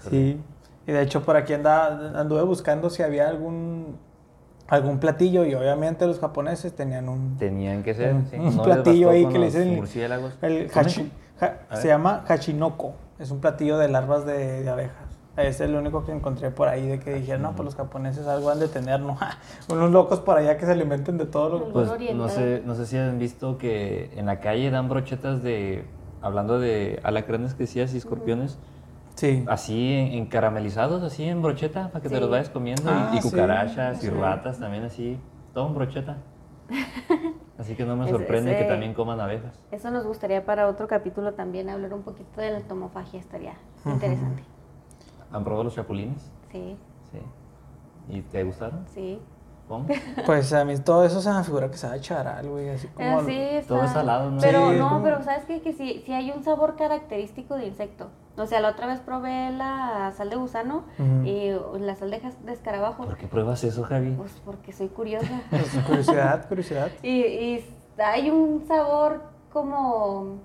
(laughs) Sí, y de hecho por aquí andaba, anduve buscando si había algún, algún platillo y obviamente los japoneses tenían un... Tenían que ser, Un- sí. un No les platillo ahí que le dicen- murciélagos. El ¿Comen? hachi- se llama hachinoko, es un platillo de larvas de, de abejas. Es el único que encontré por ahí de que dijeron, no, pues los japoneses algo han de tener, ¿no? (laughs) Unos locos por allá que se alimenten de todo lo... Pues oriental. no sé, no sé si han visto que en la calle dan brochetas de, hablando de alacranes que decías y escorpiones, Sí. así en, en caramelizados, así en brocheta, para que te Sí. los vayas comiendo, y- Ah, y, cucarachas y ratas también así, todo en brocheta. (laughs) Así que no me Ese- sorprende que también coman abejas. Eso nos gustaría para otro capítulo también, hablar un poquito de la tomofagia, estaría interesante. ¿Han probado los chapulines? Sí, Sí. ¿Y te gustaron? sí. ¿Cómo? (laughs) Pues a mí todo eso se me figura que sabe charal, güey, así como... Sí, está- todo es salado, ¿no? Pero Sí, no, como- pero ¿sabes qué? Que sí, sí hay un sabor característico de insecto. O sea, la otra vez probé la sal de gusano y la sal de, de escarabajo. ¿Por qué pruebas eso, Javi? Pues porque soy curiosa. (laughs) Curiosidad, curiosidad. y, y hay un sabor como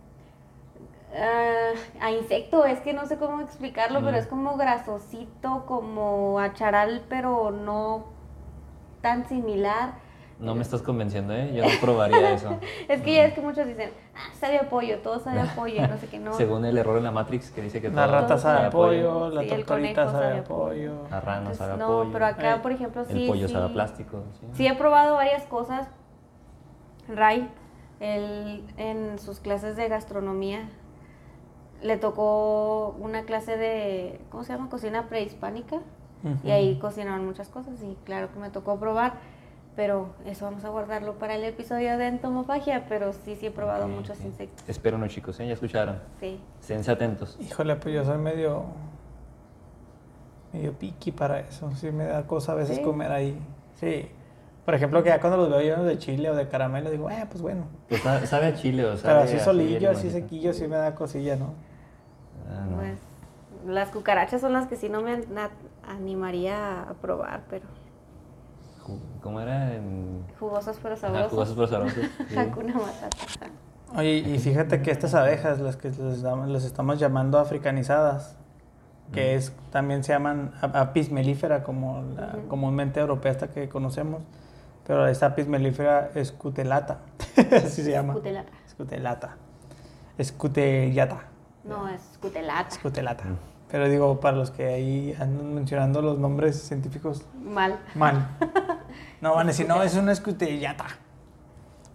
ah, a insecto, es que no sé cómo explicarlo, pero es como grasosito, como a charal, pero no tan similar. No me estás convenciendo, ¿eh? Yo no probaría (laughs) eso. Es que ya es que muchos dicen, ah, sabe a pollo, todo sabe a pollo, no sé qué, no. Según el error en la Matrix que dice que La todo rata sabe a pollo, la Sí, el tortorita conejo sabe a pollo. La rana Entonces, sabe a no, pollo. pero acá, por ejemplo, sí. el pollo sí, sabe a plástico. Sí. Sí he probado varias cosas. Ray, él, en sus clases de gastronomía, le tocó una clase de, ¿cómo se llama? Cocina prehispánica. Y ahí cocinaban muchas cosas y claro que me tocó probar. Pero eso vamos a guardarlo para el episodio de entomofagia, pero sí, sí he probado muchos insectos. Espero no, chicos, ¿eh? Ya escucharon. Sí. Sénse atentos. Híjole, pues yo soy medio. medio piqui para eso. Sí, me da cosa a veces ¿Sí? comer ahí. Sí. Por ejemplo, que ya cuando los veo llenos de chile o de caramelo, digo, eh, pues bueno. Pues sabe, sabe a chile, o sea. Pero así solillo, así sequillo, sí me da cosilla, ¿no? Ah, no. Pues las cucarachas son las que sí no me an- animaría a probar, pero ¿Cómo era? En... jugosas pero sabrosos. jugosos pero sabrosos. (laughs) Sí. Hakuna Matata. Oye, y fíjate que estas abejas, las que les, damos- les estamos llamando africanizadas, que es también se llaman apis mellifera, como la comúnmente europea esta que conocemos, pero esta apis mellifera escutelata, (laughs) así se llama. Cutelata. Escutelata. Escutellata. No, es cutelata. Escutelata. Pero digo, para los que ahí andan mencionando los nombres científicos Mal. mal. (laughs) No van a decir, no, es una escutellata.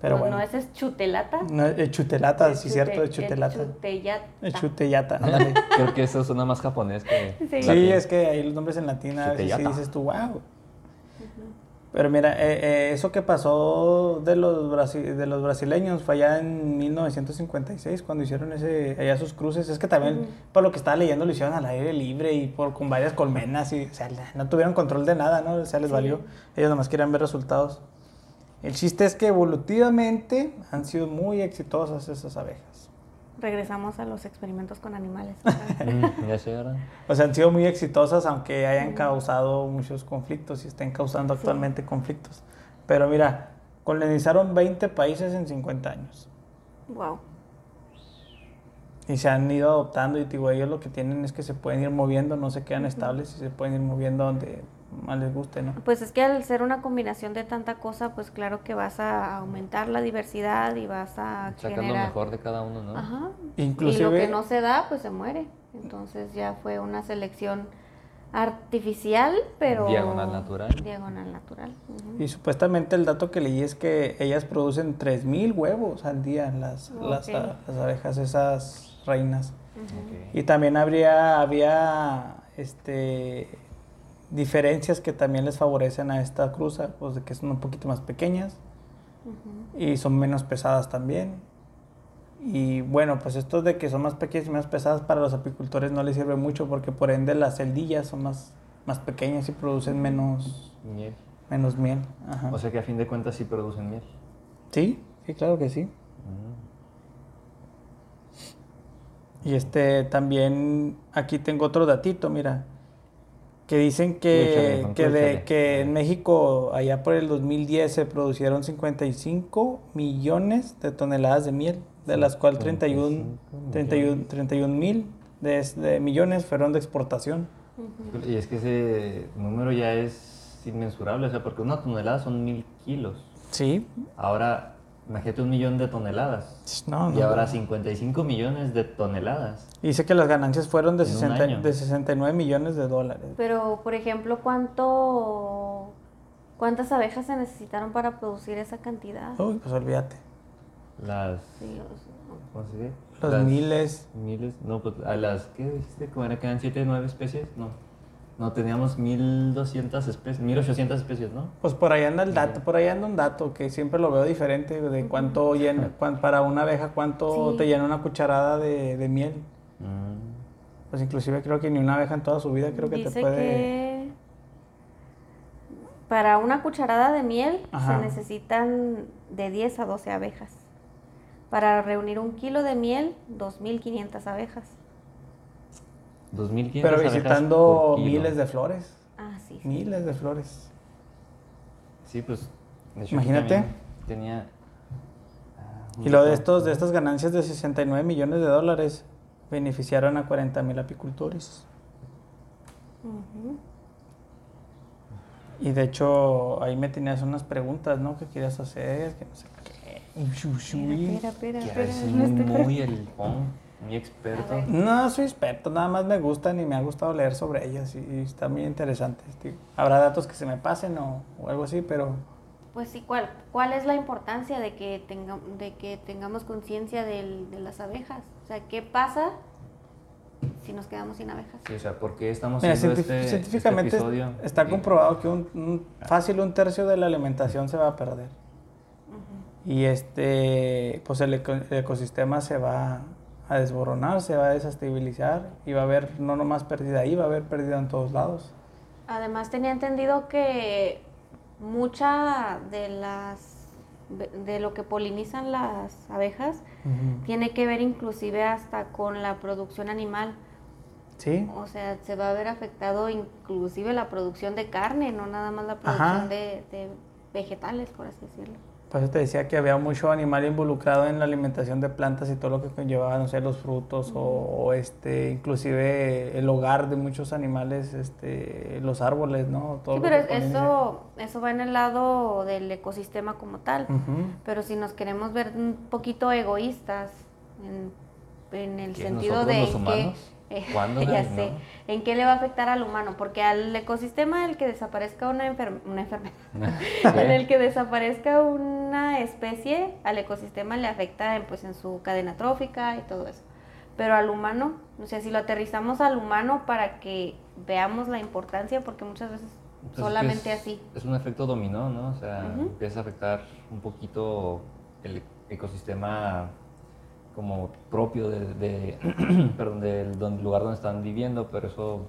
Pero no, bueno. no, ese es chutelata. No, es chutelata, sí, Chute- cierto, es el chutelata. chutellata. Es chutellata. (laughs) Creo que eso suena más japonés que. Sí. Es que ahí los nombres en latín a veces sí dices tú, wow. Pero mira, eh, eh, eso que pasó de los, brasi- de los brasileños fue allá en 1956 cuando hicieron ese, allá sus cruces. Es que también, por lo que estaba leyendo, lo hicieron al aire libre y por, con varias colmenas. Y, o sea, no tuvieron control de nada, ¿no? O sea, les Sí. valió. Ellos nomás querían ver resultados. El chiste es que evolutivamente han sido muy exitosas esas abejas. Regresamos a los experimentos con animales. (laughs) Mm, ya sé, ¿verdad? O sea, han sido muy exitosas, aunque hayan causado muchos conflictos y estén causando actualmente conflictos. Pero mira, colonizaron 20 países en 50 años. wow. Y se han ido adoptando y digo, ellos lo que tienen es que se pueden ir moviendo, no se quedan estables y se pueden ir moviendo donde más les guste, ¿no? Pues es que al ser una combinación de tanta cosa, pues claro que vas a aumentar la diversidad y vas a Sacar lo mejor de cada uno, ¿no? Ajá. Inclusive... Y lo que no se da, pues se muere. Entonces ya fue una selección artificial, pero... Diagonal natural. Diagonal natural. Y supuestamente el dato que leí es que ellas producen 3.000 huevos al día, las, las, las abejas, esas reinas. Y también habría, había este, diferencias que también les favorecen a esta cruza, pues de que son un poquito más pequeñas y son menos pesadas también. Y bueno, pues esto de que son más pequeñas y menos pesadas para los apicultores no les sirve mucho porque por ende las celdillas son más, más pequeñas y producen menos, Miel. menos miel. Ajá. O sea que a fin de cuentas sí producen miel. sí, sí, claro que sí. Mm. Y este también aquí tengo otro datito, mira, que dicen que, que, de, que en México allá por el 2010 se producieron 55 millones de toneladas de miel, de las cuales 31, 55 31, 31 mil de, de millones fueron de exportación. Y es que ese número ya es inmensurable, o sea, porque una tonelada son mil kilos. Sí, Ahora, imagínate un millón de toneladas. no, y no, ahora no. 55 millones de toneladas. Dice que las ganancias fueron de, En un 60 año. de 69 millones de dólares. Pero, por ejemplo, ¿cuánto, ¿cuántas abejas se necesitaron para producir esa cantidad? Uy, pues olvídate. Las. Sí, o sea, ¿Cómo se dice? Los Las miles. Miles. No, pues a las. ¿Qué dijiste? ¿Cómo era que eran 7, 9 especies? No. No, teníamos 1200 especies, 1800 especies, ¿no? Pues por ahí anda el dato, por ahí anda un dato que siempre lo veo diferente de cuánto llena, (laughs) cuán- para una abeja cuánto Sí. te llena una cucharada de, de miel. Mm. Pues inclusive creo que ni una abeja en toda su vida creo que Dice te puede... que para una cucharada de miel Ajá. se necesitan de 10 a 12 abejas. Para reunir un kilo de miel, 2.500 abejas. 2500 Pero visitando miles de flores, Ah, sí. miles de flores. Sí, pues. de hecho, Imagínate. Tenía. ah, Y lo de estos de estas ganancias de 69 millones de dólares beneficiaron a 40 mil apicultores. Ujú. Y de hecho ahí me tenías unas preguntas, ¿no? Que querías hacer, que no sé qué. Espera, espera, Que espera. muy, el muy experto. No soy experto, nada más me gustan y me ha gustado leer sobre ellas y, y está muy interesante. Habrá datos que se me pasen o, o algo así, pero Pues sí, ¿cuál, ¿cuál es la importancia de que, tenga, de que tengamos conciencia del- de las abejas? O sea, ¿qué pasa si nos quedamos sin abejas? Sí, o sea, ¿por qué estamos mira, haciendo este, este científicamente episodio? está Sí. comprobado que un, un- fácil un tercio de la alimentación se va a perder. Y este, pues el, eco- el ecosistema se va a desboronar, se va a desestabilizar y va a haber no nomás pérdida ahí, va a haber pérdida en todos lados. Además tenía entendido que mucha de las de lo que polinizan las abejas tiene que ver inclusive hasta con la producción animal. Sí, O sea, se va a ver afectado inclusive la producción de carne, no nada más la producción de, de vegetales, por así decirlo. Por eso te decía que había mucho animal involucrado en la alimentación de plantas y todo lo que conllevaba, no sé, los frutos o, o, este, inclusive el hogar de muchos animales, este, los árboles, ¿no? Todo Sí, lo pero que eso, eso va en el lado del ecosistema como tal. Pero si nos queremos ver un poquito egoístas en, en el ¿Qué, sentido de los eh, ¿Cuándo, (laughs) ya sé, en qué le va a afectar al humano, porque al ecosistema el que desaparezca una, enfer- una enfermedad, (laughs) en el que desaparezca una especie, al ecosistema le afecta en, pues en su cadena trófica y todo eso. Pero al humano, o sea, si lo aterrizamos al humano para que veamos la importancia, porque muchas veces Entonces, que solamente es- así. Es un efecto dominó, ¿no? O sea, Ujú. empieza a afectar un poquito el ecosistema como propio de, de- (clears throat) perdón, del don- lugar donde están viviendo, pero eso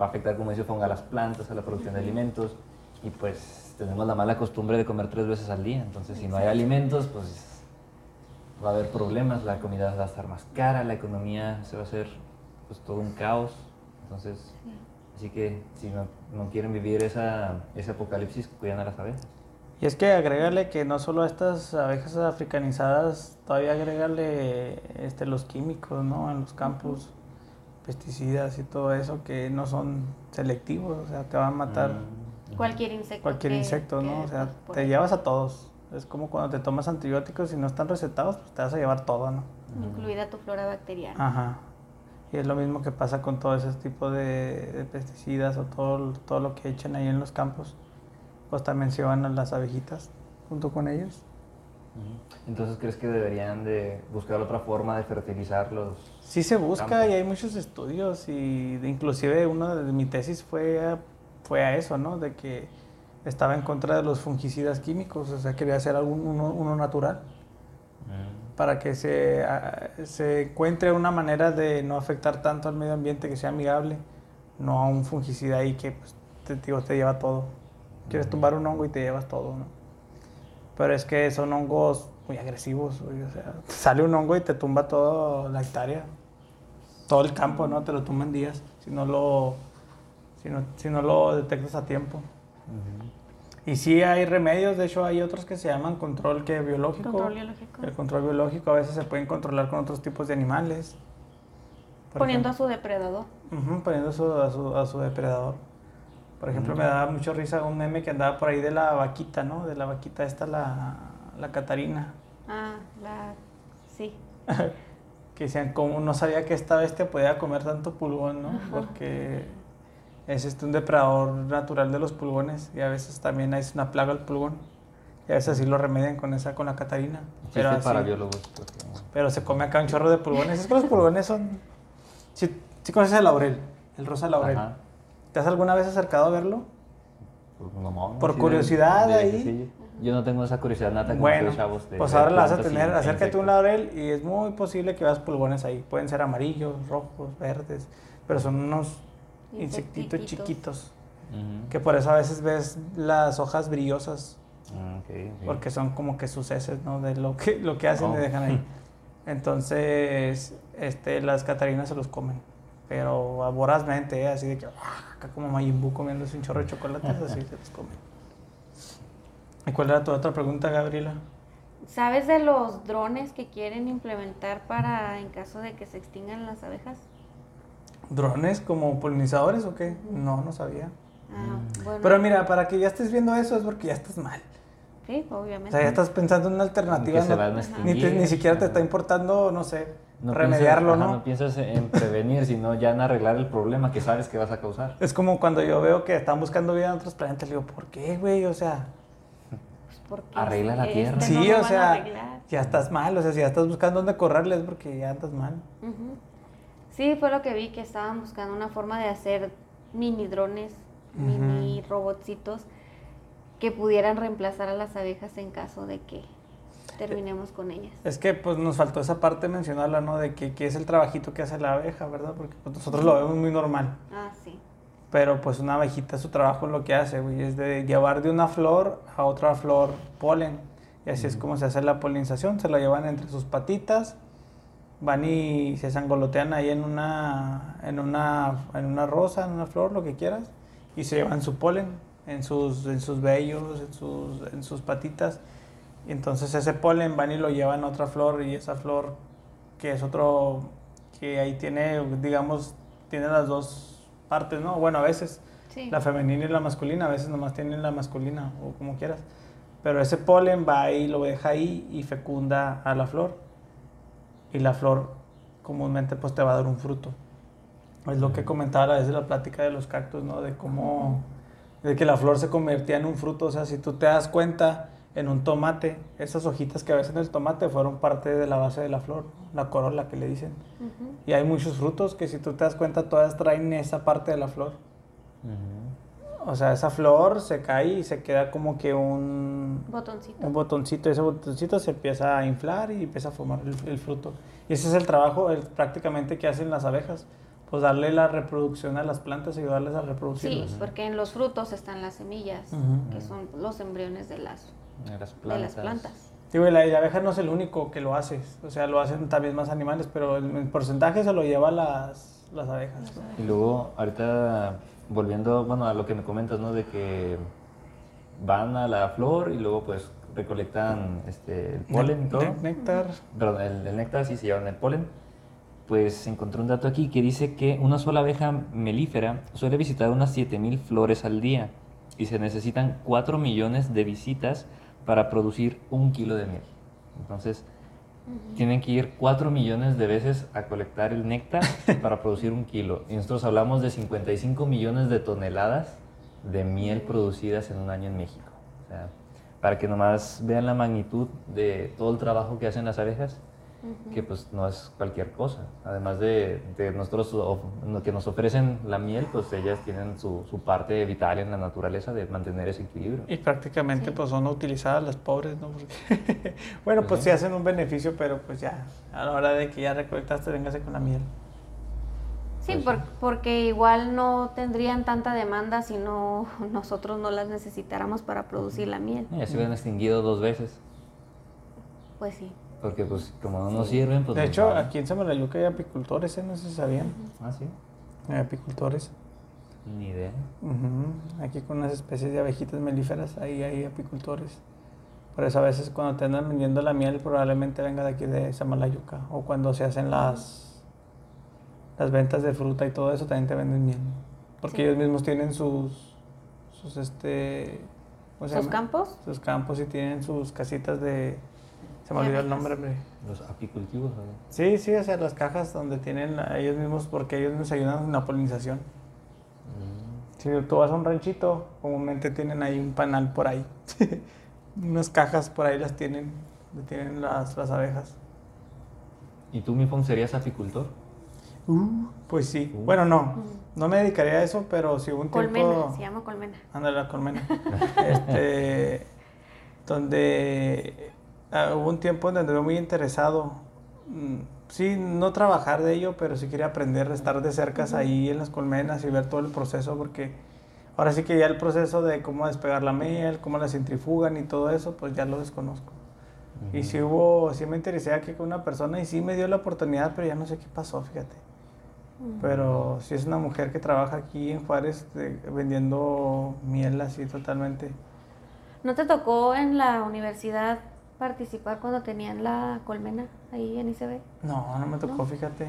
va a afectar, como dice Fonga, a las plantas, a la producción de alimentos, y pues tenemos la mala costumbre de comer tres veces al día, entonces si no hay alimentos, pues va a haber problemas, la comida va a estar más cara, la economía se va a hacer pues todo un caos, entonces... Así que si no, no quieren vivir esa, ese apocalipsis, cuidan a las abejas. Y es que agrégale que no solo a estas abejas africanizadas, todavía agrégale este, los químicos, ¿no? En los campos, pesticidas y todo eso que no son selectivos, o sea, te van a matar. Cualquier insecto. cualquier que- insecto, ¿no? que O sea, te llevas a todos. Es como cuando te tomas antibióticos y no están recetados, pues te vas a llevar todo, ¿no? Incluida tu flora bacteriana. Ajá. Y es lo mismo que pasa con todo ese tipo de, de pesticidas o todo, todo lo que echan ahí en los campos. Pues también se van a las abejitas junto con ellos. Entonces, ¿crees que deberían de buscar otra forma de fertilizar los... Sí se busca Campos. y hay muchos estudios y de- inclusive uno de mi tesis fue a, fue a eso, ¿no? De que estaba en contra de los fungicidas químicos, o sea, quería hacer algún, uno, uno natural Mm. para que se, a- se encuentre una manera de no afectar tanto al medio ambiente, que sea amigable, no a un fungicida ahí que pues, te, digo, te lleva todo. Quieres tumbar un hongo y te llevas todo, ¿no? Pero es que son hongos muy agresivos, güey, o sea, sale un hongo y te tumba toda la hectárea, todo el campo, ¿no? Te lo tumba en días, si no lo, si no, si no lo detectas a tiempo. Y sí hay remedios, de hecho hay otros que se llaman control que biológico. Control biológico. El control biológico a veces se pueden controlar con otros tipos de animales. Poniendo a su depredador. Poniendo a su, a, su, a su depredador. Por ejemplo, me daba mucho risa un meme que andaba por ahí de la vaquita, ¿no? De la vaquita esta, la, la Catarina. Ah, la. Sí. (laughs) Que decían, como no sabía que esta bestia podía comer tanto pulgón, ¿no? Porque es este, un depredador natural de los pulgones y a veces también es una plaga el pulgón. Y a veces así lo remedian con esa, con la Catarina. Chiste así- para biólogos. porque- Pero se come acá un chorro de pulgones. Es que los pulgones son. Si conoces el laurel, el rosa laurel. Ajá. ¿Te has alguna vez acercado a verlo? Pues, no, no, Por sí, curiosidad de ahí. viejecillo. Yo no tengo esa curiosidad nata como Bueno, chavos. de pues ahora la vas a y- tener. Acércate a un laurel y es muy posible que veas pulgones ahí. Pueden ser amarillos, rojos, verdes, pero son unos insectitos chiquitos. Ujú. Que por eso a veces ves las hojas brillosas, Ah, ok, ok. porque son como que sus heces, ¿no? De lo que, lo que hacen y Oh. dejan ahí. (laughs) Entonces, este, las catarinas se los comen. Pero a vorazmente, ¿eh? así de que, ¡ah! Acá como Majin Buu comiéndose un chorro de chocolates, así se los comen. ¿Y cuál era tu otra pregunta, Gabriela? ¿Sabes de los drones que quieren implementar para en caso de que se extingan las abejas? ¿Drones como polinizadores o qué? No, no sabía. Ah, bueno. Pero mira, para que ya estés viendo eso es porque ya estás mal. Sí, O obviamente. sea, ya estás pensando en una alternativa. No- van a ni, te- ni siquiera te está importando, no sé, No remediarlo, piensas, ajá, ¿no? no piensas en prevenir, sino ya en arreglar el problema que sabes que vas a causar. Es como cuando yo veo que están buscando vida en otros planetas, le digo, ¿por qué, güey? O sea, Pues, porque Arregla la este tierra. no sí, o sea, ya estás mal. O sea, si ya estás buscando dónde correrle es porque ya andas mal. Sí, fue lo que vi, que estaban buscando una forma de hacer mini drones, mini robotcitos que pudieran reemplazar a las abejas en caso de que terminemos con ellas. Es que pues nos faltó esa parte mencionarla, ¿no? De que, que es el trabajito que hace la abeja, ¿verdad? Porque pues, nosotros lo vemos muy normal. Ah, sí. Pero pues una abejita, su trabajo lo que hace, güey, es de llevar de una flor a otra flor polen. Y así es como se hace la polinización. Se lo llevan entre sus patitas, van y se sangolotean ahí en una, en una, en una rosa, en una flor, lo que quieras, y se llevan su polen en sus, en sus vellos, en sus, en sus patitas. Y entonces ese polen van y lo llevan a otra flor y esa flor que es otro, que ahí tiene, digamos, tiene las dos partes, ¿no? Bueno, a veces Sí. la femenina y la masculina, a veces nomás tienen la masculina o como quieras. Pero ese polen va y lo deja ahí y fecunda a la flor. Y la flor comúnmente pues te va a dar un fruto. Es lo que comentaba a la vez de la plática de los cactus, ¿no? De cómo, de que la flor se convertía en un fruto. O sea, si tú te das cuenta en un tomate, esas hojitas que ves en el tomate fueron parte de la base de la flor, la corola que le dicen. Ujú. Y hay muchos frutos que si tú te das cuenta todas traen esa parte de la flor. Ujú. O sea, esa flor se cae y se queda como que un, Botoncito. un botoncito. Ese botoncito se empieza a inflar y empieza a formar el, el fruto. Y ese es el trabajo el- prácticamente que hacen las abejas. Pues darle la reproducción a las plantas y ayudarles a Sí, reproducirlas. porque en los frutos están las semillas, Ujú. que son los embriones de las, De las de plantas. las plantas. Digo, y la, la abeja no es el único que lo hace. O sea, lo hacen también más animales, pero el, el porcentaje se lo lleva las, las abejas. Y luego, ahorita, volviendo, bueno, a lo que me comentas, ¿no? De que van a la flor y luego pues recolectan este, el polen y todo. Ne- Néctar. Perdón, el, el néctar sí se llevan el polen. Pues encontré un dato aquí que dice que una sola abeja melífera suele visitar unas 7000 flores al día y se necesitan 4 millones de visitas para producir un kilo de miel. Entonces, tienen que ir 4 millones de veces a colectar el néctar (laughs) para producir un kilo. Y nosotros hablamos de 55 millones de toneladas de miel producidas en un año en México. O sea, para que nomás vean la magnitud de todo el trabajo que hacen las abejas, que pues no es cualquier cosa. Además de, de nosotros que nos ofrecen la miel, pues ellas tienen su, su parte vital en la naturaleza de mantener ese equilibrio. Y prácticamente Sí. pues son utilizadas las pobres, ¿no? Porque, (laughs) bueno, pues Pues sí sí. hacen un beneficio, pero pues ya, a la hora de que ya recolectaste, véngase con la miel. Sí, Pues por- sí. porque igual no tendrían tanta demanda si no (laughs) nosotros no las necesitáramos para producir la miel. Ya se hubieran extinguido dos veces, Pues sí. Porque pues como no nos sirven, pues de hecho, van. aquí en Samalayuca hay apicultores, ¿eh? No sé si sabían. Ah, sí, Hay apicultores. ni idea. Aquí con unas especies de abejitas melíferas, ahí hay apicultores. Por eso a veces cuando te andan vendiendo la miel probablemente venga de aquí de Samalayuca. O cuando se hacen las, las ventas de fruta y todo eso también te venden miel. Porque Sí. ellos mismos tienen sus, sus este, ¿cómo se ¿Sus campos? Sus campos y tienen sus casitas de... Se me olvidó el nombre, hombre. Los apicultivos, ¿verdad? Sí, sí, o sea, las cajas donde tienen a ellos mismos, porque ellos nos ayudan en la polinización. Mm. Si tú vas a un ranchito, comúnmente tienen ahí un panal por ahí. (laughs) Unas cajas por ahí las tienen, donde tienen las, las abejas. ¿Y tú, Mifon, serías apicultor? Pues sí. Uh. Bueno, no. No me dedicaría a eso, pero si hubo un tiempo... Colmena, se llama colmena. Ándale, la colmena. (laughs) este, donde ah, hubo un tiempo en donde me muy interesado. mm, Sí, no trabajar de ello, pero sí quería aprender, estar de cerca ahí en las colmenas y ver todo el proceso, porque ahora sí que ya el proceso de cómo despegar la miel, cómo la centrifugan y todo eso, pues ya lo desconozco. Y sí hubo, sí me interesé aquí con una persona y sí me dio la oportunidad, pero ya no sé qué pasó, fíjate. Pero sí es una mujer que trabaja aquí en Juárez de- vendiendo miel así totalmente. ¿No te tocó en la universidad participar cuando tenían la colmena ahí en ICB? No, no me tocó, fíjate.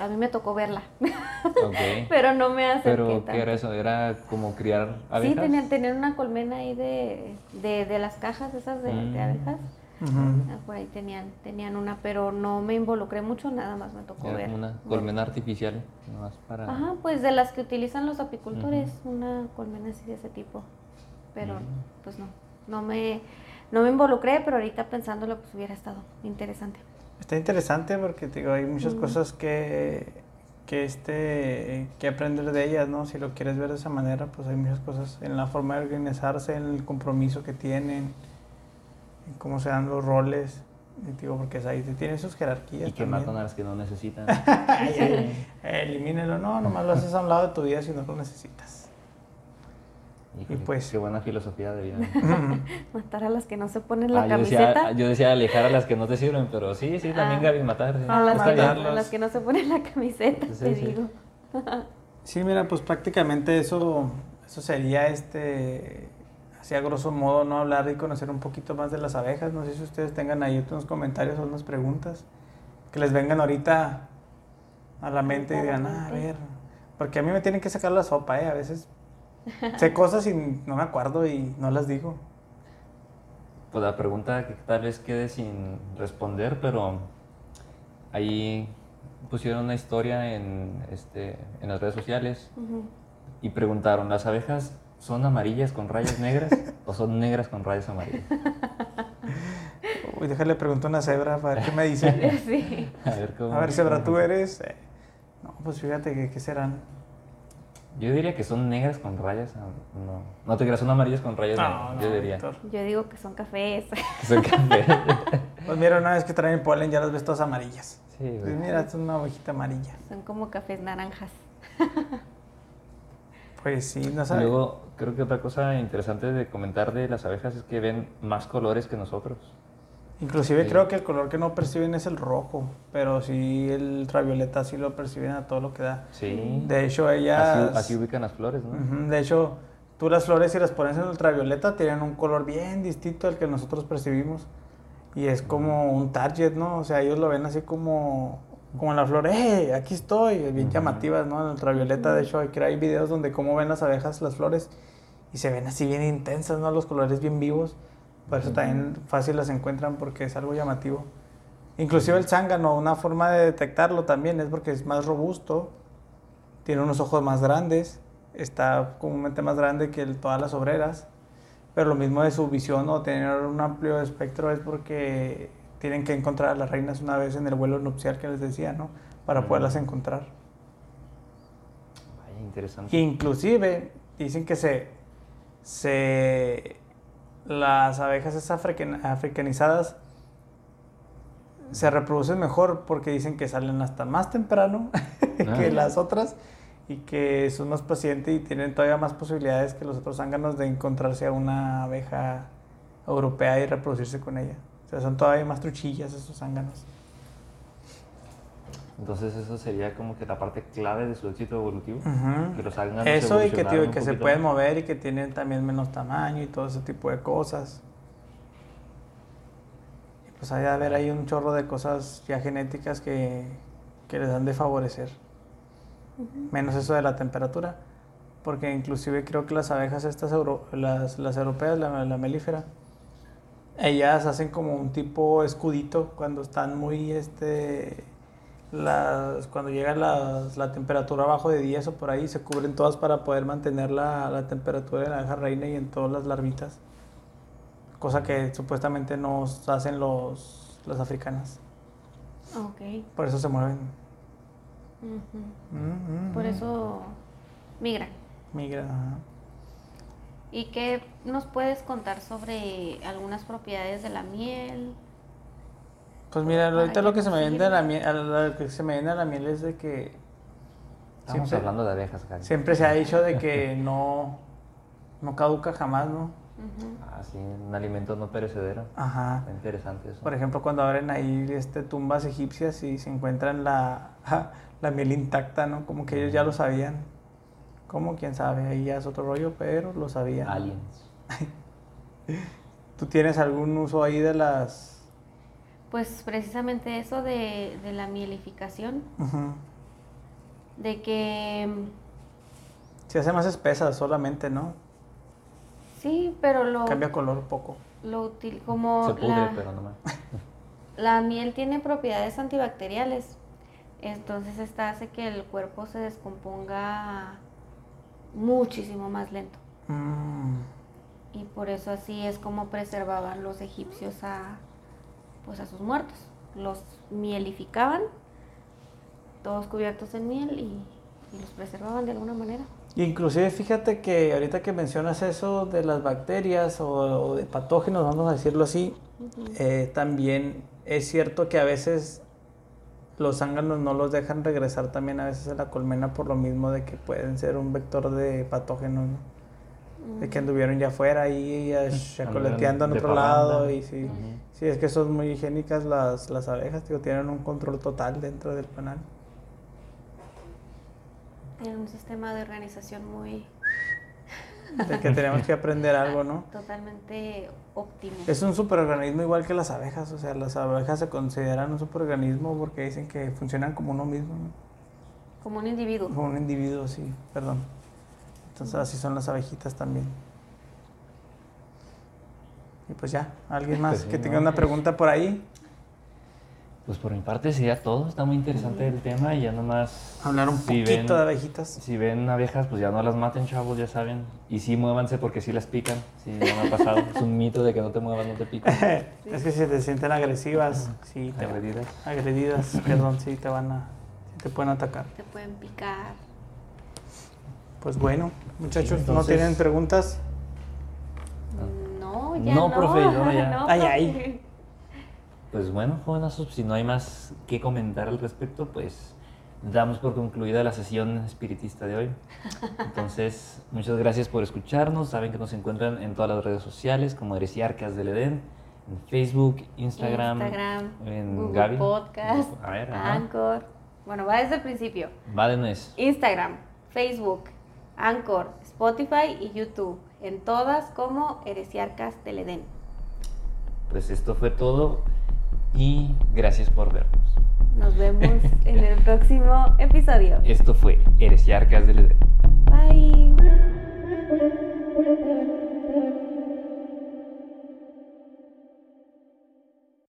A mí me tocó verla, (laughs) Ok. pero no me acerqué Pero, tanto. ¿qué era eso? ¿Era como criar Sí, abejas? tenían, tenían una colmena ahí de, de, de las cajas esas de, de Mm. abejas. Ujú. Ah, Por ahí tenían, tenían una, pero no me involucré mucho, nada más me tocó Era ver. una colmena artificial, nomás para... Ajá, pues de las que utilizan los apicultores, una colmena así de ese tipo. Pero Mm. pues no, no me, no me involucré, pero ahorita pensándolo pues hubiera estado interesante. Está interesante porque te digo, hay muchas cosas que, que, este, que aprender de ellas, ¿no? Si lo quieres ver de esa manera, pues hay muchas cosas en la forma de organizarse, en el compromiso que tienen, en cómo se dan los roles. Y te digo, porque es ahí tienen sus jerarquías. Y que también. matan a las que no necesitan. (laughs) Ay, elimínelo, no, nomás lo haces a un lado de tu vida si no lo necesitas. Híjole, pues- Qué buena filosofía de vida. (laughs) Matar a las que no se ponen la Ah, yo, camiseta. decía, yo decía alejar a las que no te sirven, pero sí, sí, también Ah. Gaby, matar. sí. a, las que no, bien. matarlos. a las que no se ponen la camiseta, Sí, te sí. digo. Sí, mira, pues prácticamente eso, eso sería este, así a grosso modo, no hablar y conocer un poquito más de las abejas. No sé si ustedes tengan ahí unos comentarios o unas preguntas que les vengan ahorita a la mente y digan, ah, a ver, porque a mí me tienen que sacar la sopa, ¿eh? A veces sé cosas y no me acuerdo y no las digo. Pues la pregunta que tal vez quede sin responder, pero ahí pusieron una historia en, este, en las redes sociales Ujú. y preguntaron, ¿las abejas son amarillas con rayas negras o son negras con rayas amarillas? (laughs) Uy, déjale preguntar a una cebra para ver qué me dice. (laughs) Sí. A ver cómo... A ver, cebra, ¿tú eres? Eh, No, pues fíjate que, ¿qué serán? Yo diría que son negras con rayas. ah, No, no te creas, son amarillas con rayas negras. yo diría. Víctor. Yo digo que son cafés. Que son café. (laughs) Pues mira, una vez que traen el polen ya las ves todas amarillas. sí, güey. Pues mira, es una ovejita amarilla. son como cafés naranjas. (laughs) Pues sí, no Y sabes. Luego, creo que otra cosa interesante de comentar de las abejas es que ven más colores que nosotros. Inclusive Sí. creo que el color que no perciben es el rojo, pero sí el ultravioleta sí lo perciben a todo lo que da. Sí. De hecho, ellas... Así, así ubican las flores, ¿no? Ujú, De hecho, tú las flores si las pones en ultravioleta tienen un color bien distinto al que nosotros percibimos. Y es como un target, ¿no? O sea, ellos lo ven así como, como la flor, ¡eh! Aquí estoy, bien llamativas, ¿no? En ultravioleta, de hecho, hay, hay videos donde cómo ven las abejas las flores y se ven así bien intensas, ¿no? Los colores bien vivos. Por eso también fácil las encuentran porque es algo llamativo. Inclusive el zángano, una forma de detectarlo también es porque es más robusto, tiene unos ojos más grandes, está comúnmente más grande que todas las obreras, pero lo mismo de su visión o tener un amplio espectro es porque tienen que encontrar a las reinas una vez en el vuelo nupcial que les decía, ¿no? Para poderlas encontrar. Vaya, interesante. Inclusive dicen que se, se las abejas africanizadas se reproducen mejor porque dicen que salen hasta más temprano (laughs) que ah. las otras y que son más pacientes y tienen todavía más posibilidades que los otros zánganos de encontrarse a una abeja europea y reproducirse con ella. O sea, son todavía más truchillas esos zánganos. Entonces eso sería como que la parte clave de su éxito evolutivo. Que los Eso y que, que se pueden mover y que tienen también menos tamaño y todo ese tipo de cosas. Y pues hay a ver ahí un chorro de cosas ya genéticas que, que les dan de favorecer. Menos eso de la temperatura. Porque inclusive creo que las abejas estas, las, las europeas, la, la melífera, ellas hacen como un tipo escudito cuando están muy este las, cuando llega la temperatura abajo de 10 o por ahí, se cubren todas para poder mantener la, la temperatura de la abeja reina y en todas las larvitas. Cosa que supuestamente no hacen los, las africanas. Ok. Por eso se mueven. Por eso migran. Migran. ¿Y qué nos puedes contar sobre algunas propiedades de la miel? Pues mira, ahorita lo que se me viene a la miel, lo que se me viene a la miel es de que Estamos hablando de abejas, Siempre se ha dicho de que (laughs) no, no caduca jamás, ¿no? Ah, sí, un alimento no perecedero. Ajá. interesante eso. Por ejemplo, cuando abren ahí este, tumbas egipcias y se encuentran la, (laughs) la miel intacta, ¿no? Como que ellos ya lo sabían. ¿Cómo? ¿Quién sabe? Ahí ya es otro rollo, pero lo sabían. Aliens. (laughs) ¿Tú tienes algún uso ahí de las pues precisamente eso de, la mielificación. De que... Se hace más espesa solamente, ¿no? Sí, pero lo... Cambia color un poco. Lo útil, como... Se pudre, pero no más. (laughs) la miel tiene propiedades antibacteriales. Entonces esta hace que el cuerpo se descomponga muchísimo más lento. Mm. Y por eso así es como preservaban los egipcios a, pues a sus muertos. Los mielificaban, todos cubiertos en miel y, los preservaban de alguna manera. Inclusive fíjate que ahorita que mencionas eso de las bacterias o, de patógenos, vamos a decirlo así, eh, también es cierto que a veces los zánganos no los dejan regresar también a veces a la colmena por lo mismo de que pueden ser un vector de patógenos, de que anduvieron ya afuera y chacoleteando en otro lado y sí. Sí, es que son muy higiénicas las, las abejas, digo, tienen un control total dentro del panal. Tienen un sistema de organización muy... De que tenemos que aprender algo, ¿no? Totalmente óptimo. Es un superorganismo igual que las abejas, o sea, las abejas se consideran un superorganismo porque dicen que funcionan como uno mismo, ¿no? Como un individuo. Como un individuo, sí, perdón. Entonces así son las abejitas también. Y pues ya, ¿alguien más pues (laughs) que tenga una pregunta por ahí? Pues por mi parte sería todo, está muy interesante el tema y ya nomás... Hablar un poquito de abejitas. Si ven abejas, pues ya no las maten, chavos, ya saben. Y sí, muévanse porque sí las pican, sí, ya me ha pasado. es un mito de que no te muevas, no te pican. (laughs) es que si te sienten agresivas, sí. Te, agredidas. Agredidas, (laughs) perdón, sí, te van a... te pueden atacar. Te pueden picar. Pues bueno, muchachos, ¿no tienen preguntas? No, profe, no, (laughs) ya. ay, ay. Pues bueno, jóvenes, si no hay más que comentar al respecto, pues damos por concluida la sesión espiritista de hoy. Entonces, (laughs) muchas gracias por escucharnos. Saben que nos encuentran en todas las redes sociales como Heresiarcas del Edén, en Facebook, Instagram, en Google Podcast, Anchor. Bueno, va desde el principio. Va de nuez. Instagram, Facebook, Anchor, Spotify y YouTube. En todas como Heresiarcas del Edén. Pues esto fue todo y gracias por vernos. Nos vemos (laughs) en el próximo episodio. Esto fue Heresiarcas del Edén. Bye.